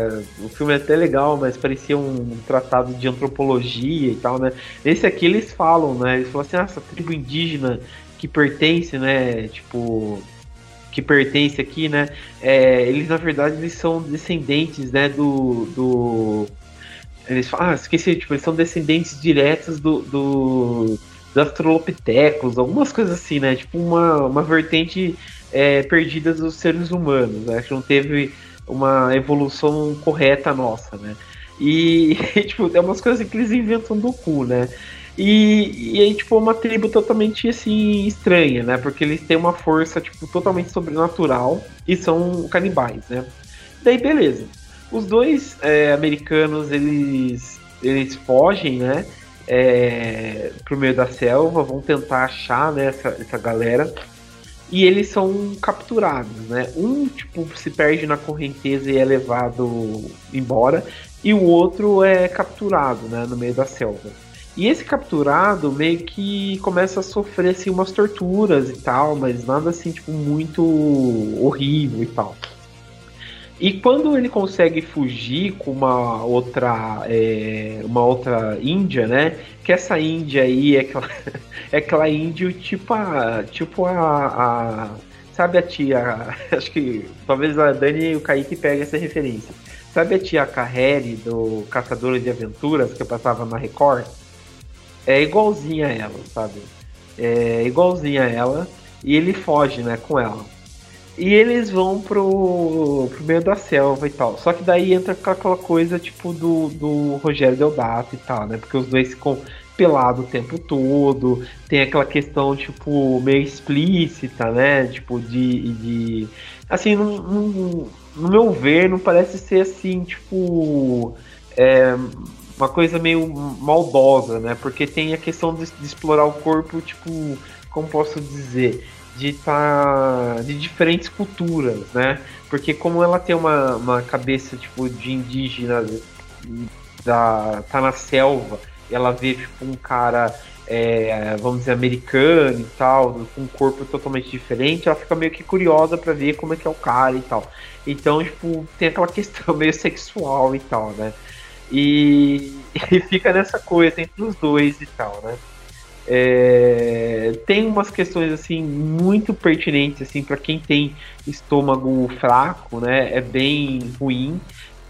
S1: o filme é até legal, mas parecia um tratado de antropologia e tal, né? Nesse aqui eles falam, né? Eles falam assim, ah, essa tribo indígena que pertence, né? Tipo, que pertence aqui, né? É, eles na verdade eles são descendentes, né? Do, do eles ah, esqueci, tipo, eles são descendentes diretos do, do dos Australopithecus, algumas coisas assim, né? Tipo uma, uma vertente é, perdida dos seres humanos, né? Que não teve uma evolução correta nossa, né? E, [laughs] tipo, tem umas coisas que eles inventam do cu, né? E, e aí, tipo, é uma tribo totalmente, assim, estranha, né? Porque eles têm uma força, tipo, totalmente sobrenatural e são canibais, né? Daí, beleza. Os dois é, americanos, eles, eles fogem, né? É, pro meio da selva, vão tentar achar, né, essa, essa galera. E eles são capturados, né? Um, tipo, se perde na correnteza e é levado embora. E o outro é capturado, né, no meio da selva. E esse capturado meio que começa a sofrer assim, umas torturas e tal, mas nada assim, tipo, muito horrível e tal. E quando ele consegue fugir com uma outra é, uma outra índia, né? Que essa índia aí é aquela, [laughs] é aquela índia tipo a tipo a, a sabe a tia, [laughs] acho que talvez a Dani e o Kaique peguem essa referência. Sabe a tia Carreri do Caçadora de Aventuras que eu passava na Record? É igualzinha a ela, sabe? é, igualzinha a ela, e ele foge, né, com ela. E eles vão pro, pro meio da selva e tal. Só que daí entra aquela coisa tipo do, do Rogério Deodato e tal, né? Porque os dois ficam pelados o tempo todo. Tem aquela questão, tipo, meio explícita, né? Tipo, de. de assim, no, no, no meu ver, não parece ser assim, tipo. É, uma coisa meio maldosa, né? Porque tem a questão de, de explorar o corpo, tipo, como posso dizer? de tá, de diferentes culturas, né? Porque como ela tem uma, uma cabeça tipo de indígena da tá na selva, ela vê tipo um cara é, vamos dizer americano e tal, com um corpo totalmente diferente, ela fica meio que curiosa para ver como é que é o cara e tal. Então, tipo, tem aquela [laughs] questão meio sexual e tal, né? E, [laughs] e fica nessa coisa entre os dois e tal, né? É, tem umas questões assim muito pertinentes assim para quem tem estômago fraco, né? É bem ruim.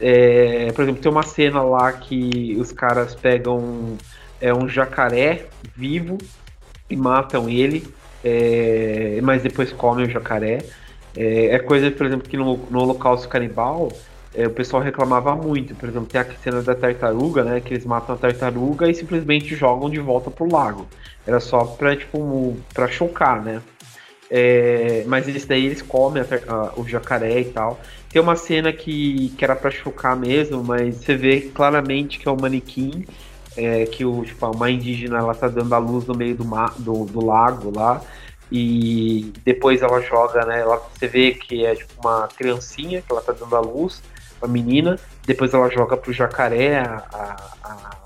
S1: É, por exemplo, tem uma cena lá que os caras pegam é, um jacaré vivo e matam ele, é, mas depois comem o jacaré. É, é, coisa, por exemplo, que no, no Holocausto Canibal é, o pessoal reclamava muito. Por exemplo, tem a cena da tartaruga, né? Que eles matam a tartaruga e simplesmente jogam de volta pro lago. Era só pra, tipo, pra chocar, né? É, mas eles daí eles comem a, a, o jacaré e tal. Tem uma cena que, que era para chocar mesmo, mas você vê claramente que é o um manequim, é, que o, tipo, uma indígena ela tá dando a luz no meio do, mar, do, do lago lá. E depois ela joga, né? Ela, você vê que é tipo uma criancinha que ela tá dando a luz a menina, depois ela joga pro jacaré a, a,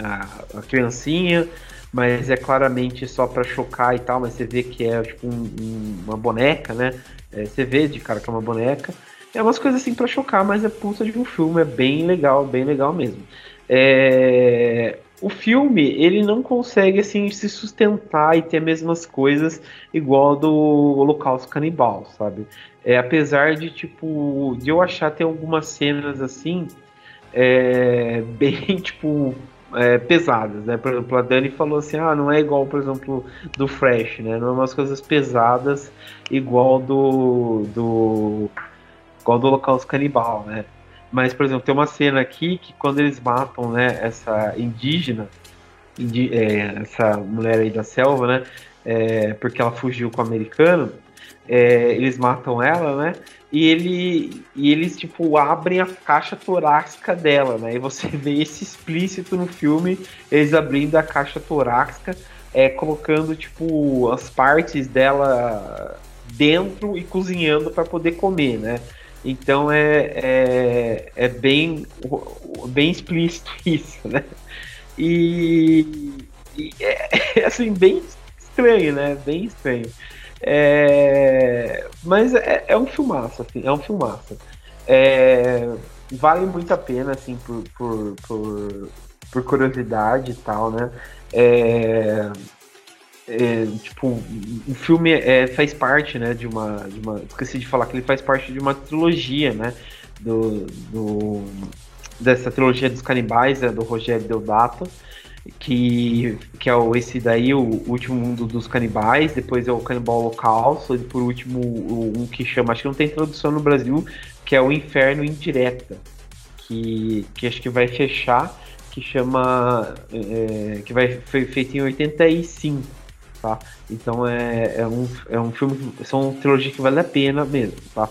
S1: a, a criancinha, mas é claramente só para chocar e tal, mas você vê que é tipo um, um, uma boneca, né? É, você vê de cara que é uma boneca. É umas coisas assim para chocar, mas é puta de um filme, é bem legal, bem legal mesmo. É... O filme, ele não consegue assim se sustentar e ter as mesmas coisas igual do Holocausto Canibal, sabe? É, apesar de, tipo, de eu achar tem algumas cenas assim, é, [laughs] bem, tipo, é, pesadas, né? Por exemplo, a Dani falou assim, ah, não é igual, por exemplo, do Fresh, né? Não é umas coisas pesadas igual do, do igual do Holocausto Canibal, né? Mas, por exemplo, tem uma cena aqui que quando eles matam, né, essa indígena, indi é, essa mulher aí da selva, né? É, porque ela fugiu com o americano, é, eles matam ela, né? E, ele, e eles, tipo, abrem a caixa torácica dela, né? E você [laughs] vê esse explícito no filme, eles abrindo a caixa torácica, é, colocando, tipo, as partes dela dentro e cozinhando para poder comer, né? Então é, é, é, bem, bem explícito [laughs] isso, né? E, e [laughs] é, assim, bem estranho, né? Bem estranho. É, mas é, é, um filmaço, assim, é um filmaço. É, vale muito a pena, assim, por, por, por, por curiosidade e tal, né? É, é, tipo, o filme é, faz parte, né, de uma, de uma. Esqueci de falar que ele faz parte de uma trilogia, né? Do, do, dessa trilogia dos canibais, né, do Rogério Deodato que, que é o, esse daí, o último mundo dos canibais, depois é o Canibal Holocausto, e por último um que chama, acho que não tem tradução no Brasil, que é o Inferno Indireta, que, que acho que vai fechar, que chama, é, que vai, foi feito em 85, tá? Então é, é, um, é um filme, são trilogias que vale a pena mesmo, tá?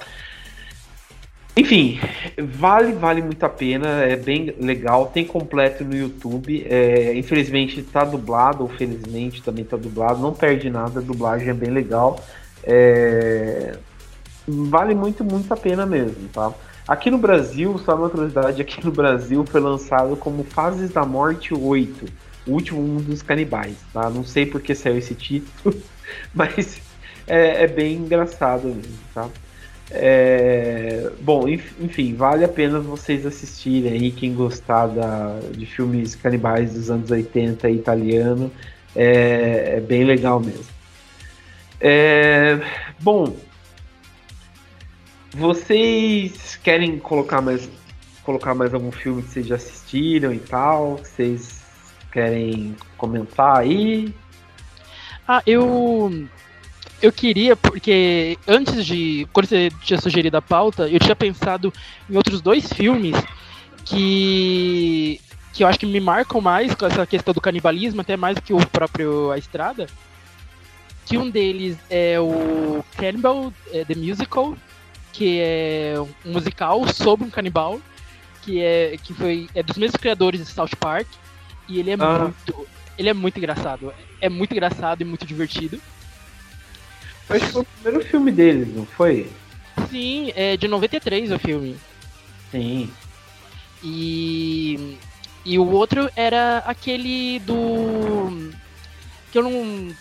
S1: Enfim, vale, vale muito a pena, é bem legal, tem completo no YouTube. É, infelizmente tá dublado, ou felizmente também tá dublado, não perde nada, a dublagem é bem legal. É, vale muito, muito a pena mesmo, tá? Aqui no Brasil, só uma curiosidade, aqui no Brasil foi lançado como Fases da Morte 8, o último mundo dos canibais, tá? Não sei por que saiu esse título, [laughs] mas é, é bem engraçado mesmo, tá? É, bom, enfim, vale a pena vocês assistirem aí, quem gostar da, de filmes canibais dos anos 80 italiano, é, é bem legal mesmo. É, bom, vocês querem colocar mais, colocar mais algum filme que vocês já assistiram e tal? Vocês querem comentar aí?
S3: Ah, eu. Eu queria, porque antes de. Quando você tinha sugerido a pauta, eu tinha pensado em outros dois filmes que. que eu acho que me marcam mais com essa questão do canibalismo, até mais do que o próprio A Estrada. Que um deles é o Cannibal é, The Musical, que é um musical sobre um canibal, que é que foi é dos mesmos criadores de South Park, e ele é
S1: Ah.
S3: muito ele é muito engraçado. É muito engraçado e muito divertido.
S1: Acho que foi o primeiro filme deles, não foi?
S3: Sim, é de 93 o filme.
S1: Sim.
S3: E e o outro era aquele do que eu não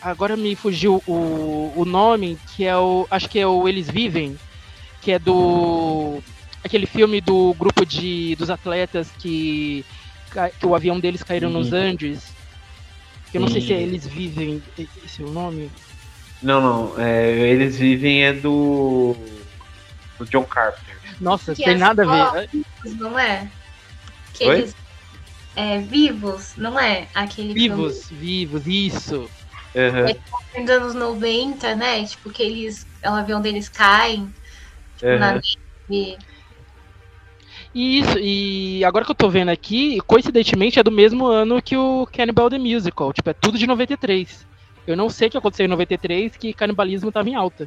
S3: agora me fugiu o, o nome, que é o acho que é o Eles Vivem, que é do aquele filme do grupo de dos atletas que que o avião deles caíram nos
S1: Sim.
S3: Andes. Eu não sei se é. Eles Vivem, esse é o nome.
S1: Não, não. é, eles vivem é do. do John Carpenter.
S3: Nossa,
S2: Que
S3: tem
S2: é
S3: nada a ver.
S2: Não é? Que
S1: Oi?
S2: eles. É, vivos, não é? Aquele
S3: Vivos, vivos, isso.
S2: Filme dos anos 90, né? Tipo, que eles. O avião deles caem. Tipo, na
S1: aham.
S2: neve.
S3: Isso, e agora que eu tô vendo aqui, coincidentemente é do mesmo ano que o Cannibal the Musical, tipo, é tudo de 93. Eu não sei o que aconteceu em 93, que canibalismo tava em alta.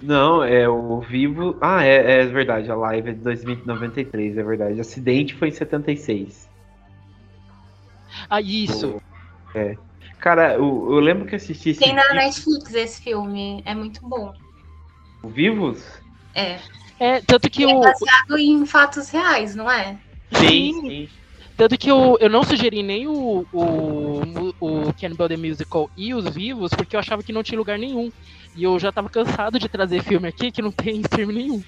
S1: Não, é o Vivo. Ah, é, é verdade. A live é de 2093, é verdade. O acidente foi em 76.
S3: Ah, isso.
S1: Cara, eu, eu lembro que assisti esse
S2: Tem na
S1: filme,
S2: Netflix esse filme. É muito bom.
S1: o Vivos?
S2: É.
S3: É, tanto que
S2: É
S3: o.
S2: baseado em fatos reais, não é?
S1: Sim, sim.
S3: Tanto que eu, eu não sugeri nem o, o, o Cannibal the Musical e os vivos, porque eu achava que não tinha lugar nenhum. E eu já tava cansado de trazer filme aqui que não tem [laughs] filme nenhum.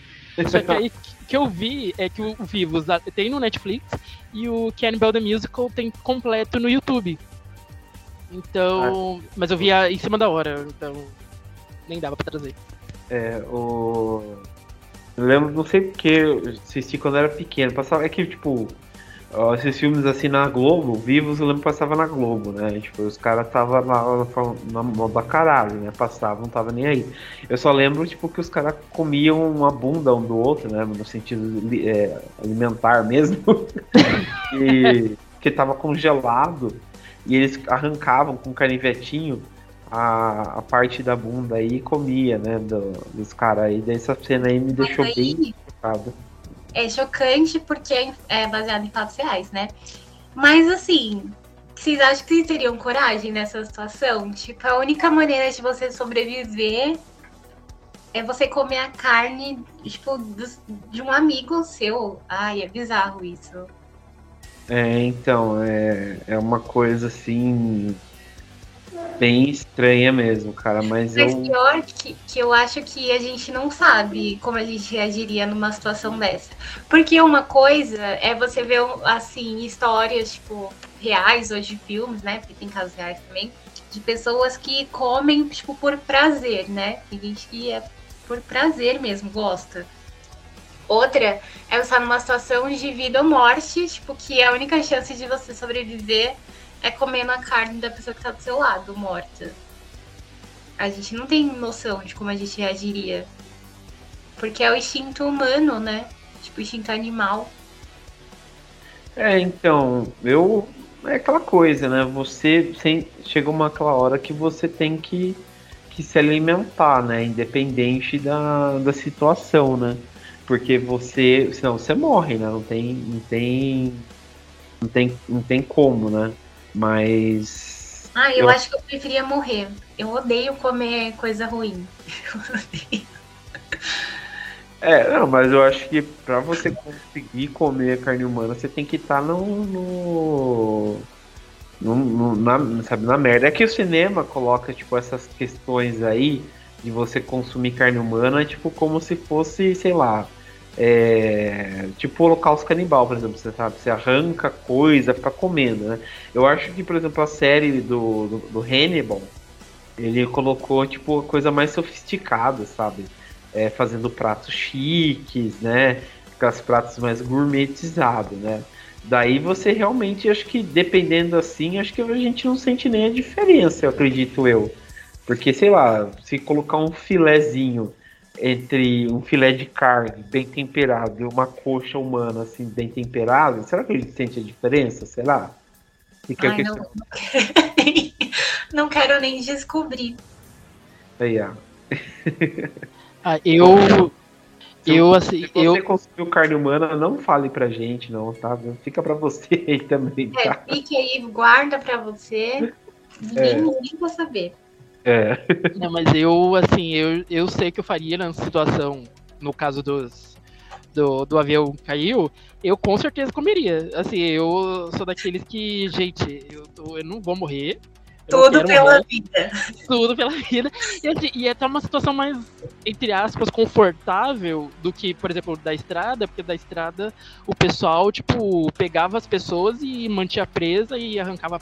S3: Só que aí que eu vi é que o Vivos ah, tem no Netflix e o Cannibal the Musical tem completo no YouTube. Então. Mas eu via em cima da hora, então. Nem dava pra trazer.
S1: É, o. Eu lembro, não sei porque eu assisti quando eu era pequeno. Passava, é que, tipo, ó, esses filmes assim na Globo, vivos, eu lembro que passava na Globo, né? Tipo, os caras tava lá na mão da caralho, né? Passavam, não tava nem aí. Eu só lembro, tipo, que os caras comiam uma bunda um do outro, né? No sentido é, alimentar mesmo. [laughs] e que tava congelado. E eles arrancavam com um canivetinho a, a parte da bunda aí e comia, né? do- dos caras aí. Daí essa cena aí me deixou
S2: Mas
S1: bem
S2: aí
S1: chocado.
S2: É chocante porque é baseado em fatos reais, né? Mas assim, vocês acham que vocês teriam coragem nessa situação? Tipo, a única maneira de você sobreviver é você comer a carne, tipo, de um amigo seu. Ai, é bizarro isso.
S1: É, então, é, é uma coisa assim. Bem estranha mesmo, cara. Mas
S2: Mas
S1: eu.
S2: pior que, que eu acho que a gente não sabe como a gente reagiria numa situação dessa. Porque uma coisa é você ver, assim, histórias, tipo, reais ou de filmes, né? Porque tem casos reais também. De pessoas que comem, tipo, por prazer, né? Tem gente que é por prazer mesmo, gosta. Outra é você estar numa situação de vida ou morte, tipo, que a única chance de você sobreviver é comendo a carne da pessoa que tá do seu lado, morta. A gente não tem noção de como a gente reagiria. Porque é o instinto humano, né? Tipo, o instinto animal.
S1: É, então, eu. É aquela coisa, né? Você sem, chega uma aquela hora que você tem que, que se alimentar, né? Independente da, da situação, né? Porque você. Senão você morre, né? Não tem. Não tem. Não tem, não tem como, né? Mas.
S2: Ah, eu,
S1: Eu-
S2: acho que eu preferia morrer. Eu odeio comer coisa ruim. Eu [laughs] odeio.
S1: É, não, mas eu acho que pra você conseguir comer carne humana, você tem que estar no. no, no- no- na, sabe, na merda. É que o cinema coloca, tipo, essas questões aí de você consumir carne humana, tipo, como se fosse, sei lá. É, tipo o holocausto canibal, por exemplo, você sabe, você arranca coisa pra comendo, né? Eu acho que, por exemplo, a série do, do, do Hannibal, ele colocou, tipo, coisa mais sofisticada, sabe? é, fazendo pratos chiques, né? Aquelas pratos mais gourmetizados, né? Daí você realmente, acho que dependendo assim, acho que a gente não sente nem a diferença, eu acredito eu. Porque, sei lá, se colocar um filézinho entre um filé de carne bem temperado e uma coxa humana assim bem temperada, será que a gente sente a diferença? Será?
S2: Fica Ai, não, [laughs] não quero nem descobrir.
S1: Aí, ó.
S3: ah, eu eu, assim,
S1: se você
S3: eu...
S1: conseguiu carne humana, não fale pra gente, não, tá? Fica pra você aí também,
S2: é, tá? É, fique aí, guarda pra você. Ninguém, é. ninguém vai saber.
S1: É.
S3: Não, mas eu, assim, eu, eu sei que eu faria nessa situação, no caso dos, do, do avião caiu, eu com certeza comeria. Assim, eu sou daqueles que, gente, eu, eu não vou morrer,
S2: tudo pela morrer. vida.
S3: Tudo pela vida. E, assim, e é até uma situação mais, entre aspas, confortável do que, por exemplo, da estrada, porque da estrada o pessoal, tipo, pegava as pessoas e mantinha presa e arrancava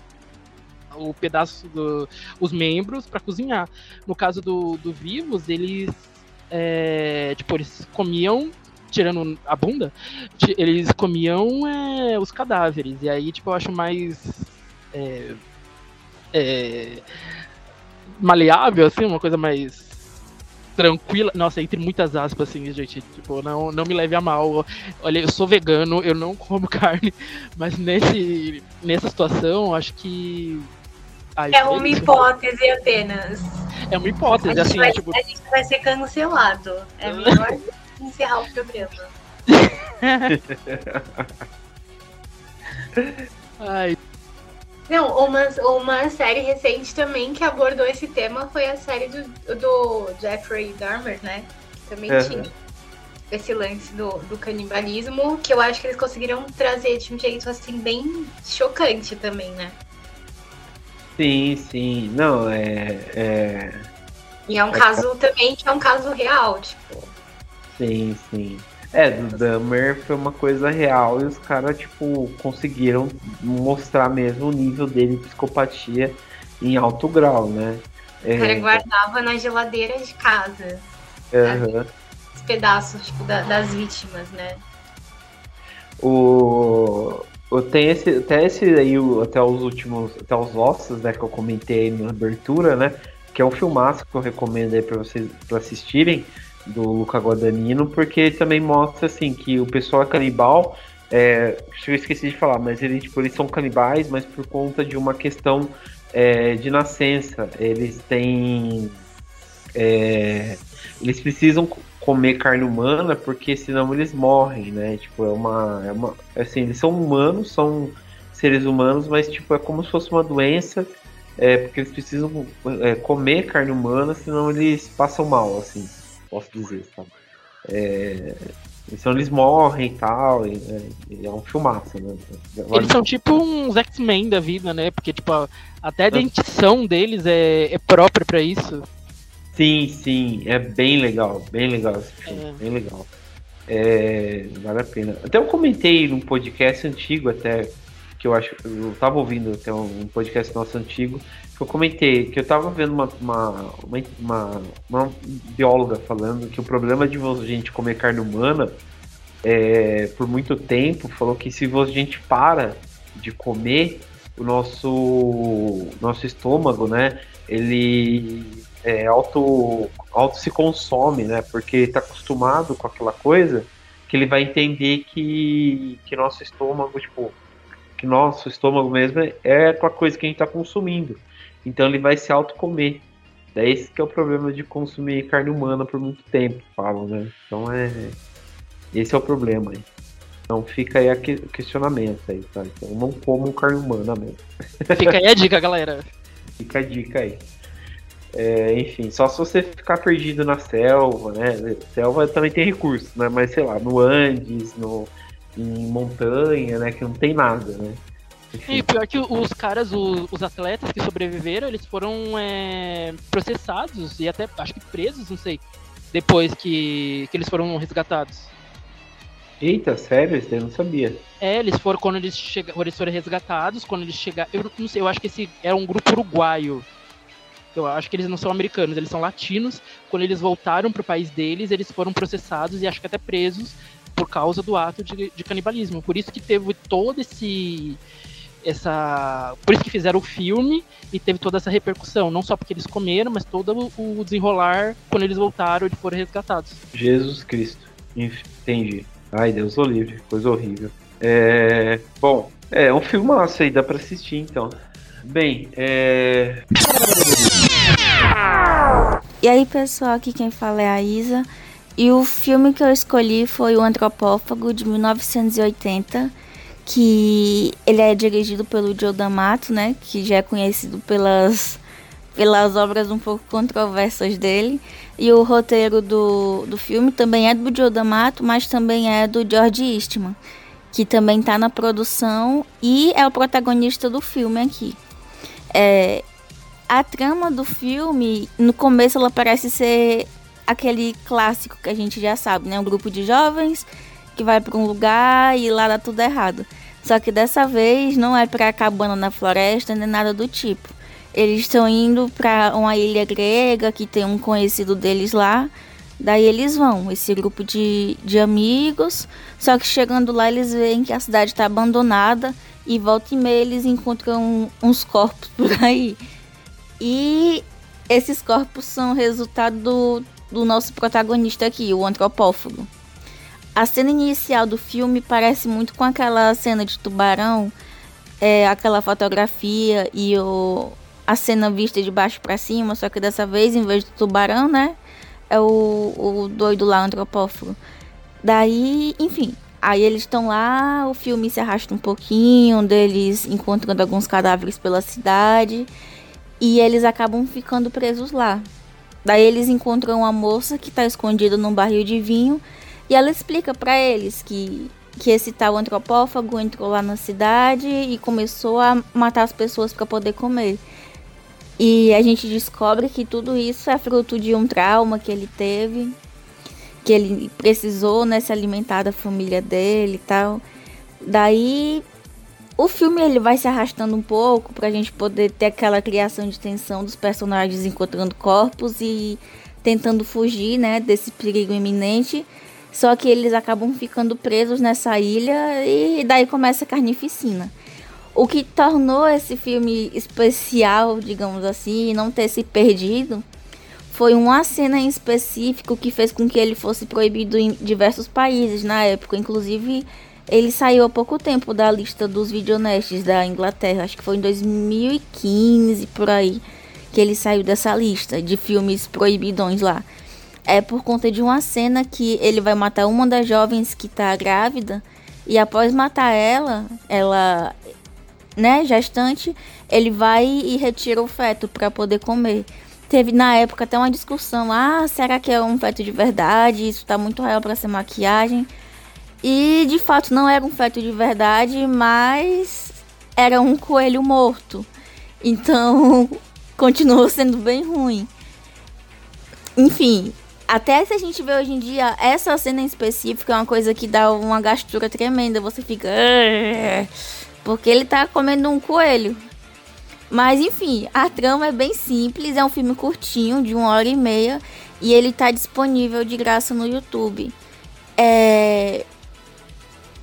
S3: o pedaço dos do, membros para cozinhar. No caso do, do Vivos, eles é, tipo, eles comiam tirando a bunda, eles comiam é, os cadáveres. E aí, tipo, eu acho mais é, é, maleável, assim, uma coisa mais tranquila. Nossa, entre muitas aspas, assim, gente. Tipo, não, não me leve a mal. Olha, eu sou vegano, eu não como [laughs] carne, mas nesse, nessa situação, acho que.
S2: Ai, é uma hipótese apenas.
S3: É uma hipótese, assim.
S2: Vai,
S3: tipo...
S2: A gente vai ser cancelado. É [laughs] melhor encerrar o programa. [laughs]
S3: Ai,
S2: não, uma, uma série recente também que abordou esse tema foi a série do, do Jeffrey Dahmer, né? Que também uhum. tinha esse lance do, do canibalismo, que eu acho que eles conseguiram trazer de um jeito assim bem chocante também, né?
S1: Sim, sim. Não, é. é...
S2: E é um é caso também que é um caso real, tipo.
S1: Sim, sim. É, do Dahmer foi uma coisa real e os caras, tipo, conseguiram mostrar mesmo o nível dele de psicopatia em alto grau, né?
S2: O cara é... guardava na geladeira de casa.
S1: Uhum.
S2: Os pedaços, tipo, da, das vítimas, né?
S1: O... Tem esse, até esse aí, até os últimos, até os ossos, né, que eu comentei na abertura, né? Que é um filmaço que eu recomendo aí pra vocês pra assistirem do Luca Guadagnino, porque também mostra assim que o pessoal é canibal. É, eu esqueci de falar, mas eles, tipo, eles são canibais, mas por conta de uma questão é, de nascença. Eles têm. É, eles precisam comer carne humana porque senão eles morrem, né? Tipo, é uma, é uma. Assim, eles são humanos, são seres humanos, mas tipo, é como se fosse uma doença. É, porque eles precisam é, comer carne humana, senão eles passam mal, assim posso dizer, sabe? É, então eles morrem e tal, e, é, é um filmaço, né?
S3: Eles são tipo uns X-Men da vida, né? Porque, tipo, até a dentição deles é, é própria para isso.
S1: Sim, sim, é bem legal, bem legal esse filme, é. bem legal. É, vale a pena. Até eu comentei num podcast antigo, até, que eu acho, eu tava ouvindo até um podcast nosso antigo, eu comentei que eu estava vendo uma, uma, uma, uma, bióloga falando que o problema de a gente comer carne humana é, por muito tempo falou que se a gente para de comer o nosso nosso estômago, né, ele é, auto, auto se consome, né, porque está acostumado com aquela coisa que ele vai entender que, que nosso estômago, tipo, que nosso estômago mesmo é aquela coisa que a gente está consumindo. Então ele vai se autocomer. É esse que é o problema de consumir carne humana por muito tempo, falam, né? Então é. Esse é o problema aí. Então fica aí o questionamento aí, tá? Então não comam carne humana mesmo.
S3: Fica aí a dica, galera.
S1: Fica a dica aí. É, enfim, só se você ficar perdido na selva, né? Selva também tem recursos, né? Mas sei lá, no Andes, no, em montanha, né? Que não tem nada, né?
S3: E pior que os caras, os, os atletas que sobreviveram, eles foram é, processados e até acho que presos, não sei, depois que, que eles foram resgatados.
S1: Eita, sério? Isso eu não sabia.
S3: É, eles foram quando eles, chega, eles foram resgatados, quando eles chegaram. Eu não sei, eu acho que esse era um grupo uruguaio. Eu acho que eles não são americanos, eles são latinos. Quando eles voltaram pro país deles, eles foram processados e acho que até presos por causa do ato de, de canibalismo. Por isso que teve todo esse essa. Por isso que fizeram o filme e teve toda essa repercussão. Não só porque eles comeram, mas todo o desenrolar quando eles voltaram e foram resgatados.
S1: Jesus Cristo. Entendi. Ai, Deus o livre. Coisa horrível. É. Bom, é um filme massa aí, dá pra assistir então. Bem, é.
S4: E aí, pessoal, aqui quem fala é a Isa. E o filme que eu escolhi foi O Antropófago, de 1980 que ele é dirigido pelo Joe D'Amato, né, que já é conhecido pelas pelas obras um pouco controversas dele. E o roteiro do, do filme também é do Joe D'Amato, mas também é do George Eastman, que também está na produção e é o protagonista do filme aqui. É, a trama do filme, no começo ela parece ser aquele clássico que a gente já sabe, né? Um grupo de jovens que vai para um lugar e lá dá tudo errado. Só que dessa vez não é para cabana na floresta nem nada do tipo. Eles estão indo para uma ilha grega que tem um conhecido deles lá. Daí eles vão, esse grupo de, de amigos. Só que chegando lá eles veem que a cidade está abandonada e volta e meia eles encontram uns corpos [laughs] por aí. E esses corpos são resultado do, do nosso protagonista aqui, o antropófago. A cena inicial do filme parece muito com aquela cena de tubarão, é, aquela fotografia e o, a cena vista de baixo para cima, só que dessa vez, em vez do tubarão, né? É o, o doido lá, antropófago. Daí, enfim, aí eles estão lá, o filme se arrasta um pouquinho, deles encontrando alguns cadáveres pela cidade, e eles acabam ficando presos lá. Daí eles encontram uma moça que está escondida num barril de vinho e ela explica para eles que, que esse tal antropófago entrou lá na cidade e começou a matar as pessoas para poder comer. E a gente descobre que tudo isso é fruto de um trauma que ele teve, que ele precisou né, se alimentar da família dele e tal. Daí o filme ele vai se arrastando um pouco para a gente poder ter aquela criação de tensão dos personagens encontrando corpos e tentando fugir né, desse perigo iminente. Só que eles acabam ficando presos nessa ilha e daí começa a carnificina. O que tornou esse filme especial, digamos assim, e não ter se perdido, foi uma cena em específico que fez com que ele fosse proibido em diversos países na época. Inclusive, ele saiu há pouco tempo da lista dos videonestes da Inglaterra. Acho que foi em 2015 por aí que ele saiu dessa lista de filmes proibidões lá é por conta de uma cena que ele vai matar uma das jovens que tá grávida e após matar ela, ela, né, gestante, ele vai e retira o feto para poder comer. Teve na época até uma discussão, ah, será que é um feto de verdade? Isso tá muito real para ser maquiagem. E de fato não era um feto de verdade, mas era um coelho morto. Então, [laughs] continuou sendo bem ruim. Enfim, até se a gente vê hoje em dia, essa cena em específico é uma coisa que dá uma gastura tremenda. Você fica. Porque ele tá comendo um coelho. Mas enfim, a trama é bem simples, é um filme curtinho, de uma hora e meia, e ele tá disponível de graça no YouTube. É.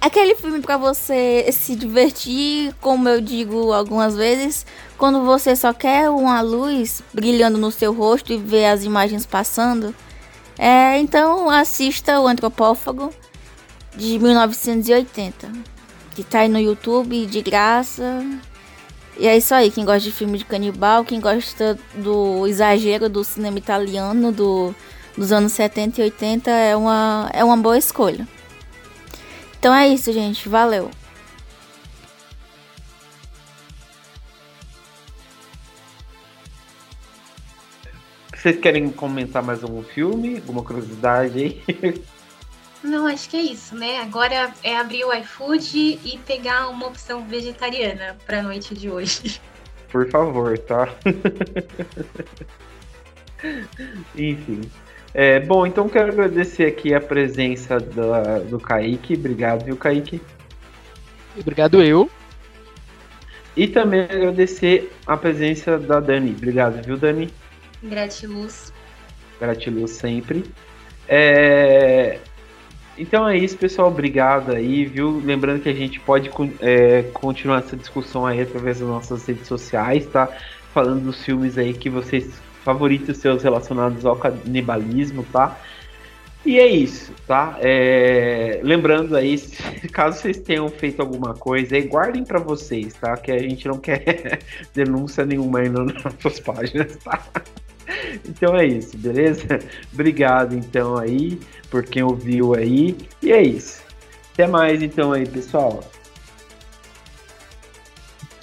S4: Aquele filme para você se divertir, como eu digo algumas vezes, quando você só quer uma luz brilhando no seu rosto e ver as imagens passando. É, então assista o Antropófago de 1980, que tá aí no YouTube de graça. E é isso aí, quem gosta de filme de canibal, quem gosta do exagero do cinema italiano do, dos anos 70 e 80 é uma, é uma boa escolha. Então é isso, gente. Valeu!
S1: Vocês querem comentar mais algum filme? Alguma curiosidade aí?
S2: Não, acho que é isso, né? Agora é abrir o iFood e pegar uma opção vegetariana para a noite de hoje.
S1: Por favor, tá? [laughs] Enfim. É, bom, então quero agradecer aqui a presença da, do Kaique. Obrigado, viu, Kaique?
S3: Obrigado eu.
S1: E também agradecer a presença da Dani. Obrigado, viu, Dani?
S2: Gratiluz.
S1: Gratiluz sempre. É... Então é isso, pessoal. Obrigado aí, viu? Lembrando que a gente pode é, continuar essa discussão aí através das nossas redes sociais, tá? Falando dos filmes aí que vocês favoritos seus relacionados ao canibalismo, tá? E é isso, tá? É... Lembrando aí, [laughs] caso vocês tenham feito alguma coisa aí, guardem para vocês, tá? Que a gente não quer [laughs] denúncia nenhuma aí nas nossas [laughs] páginas, tá? Então é isso, beleza? Obrigado então aí por quem ouviu aí. E é isso. Até mais então aí, pessoal.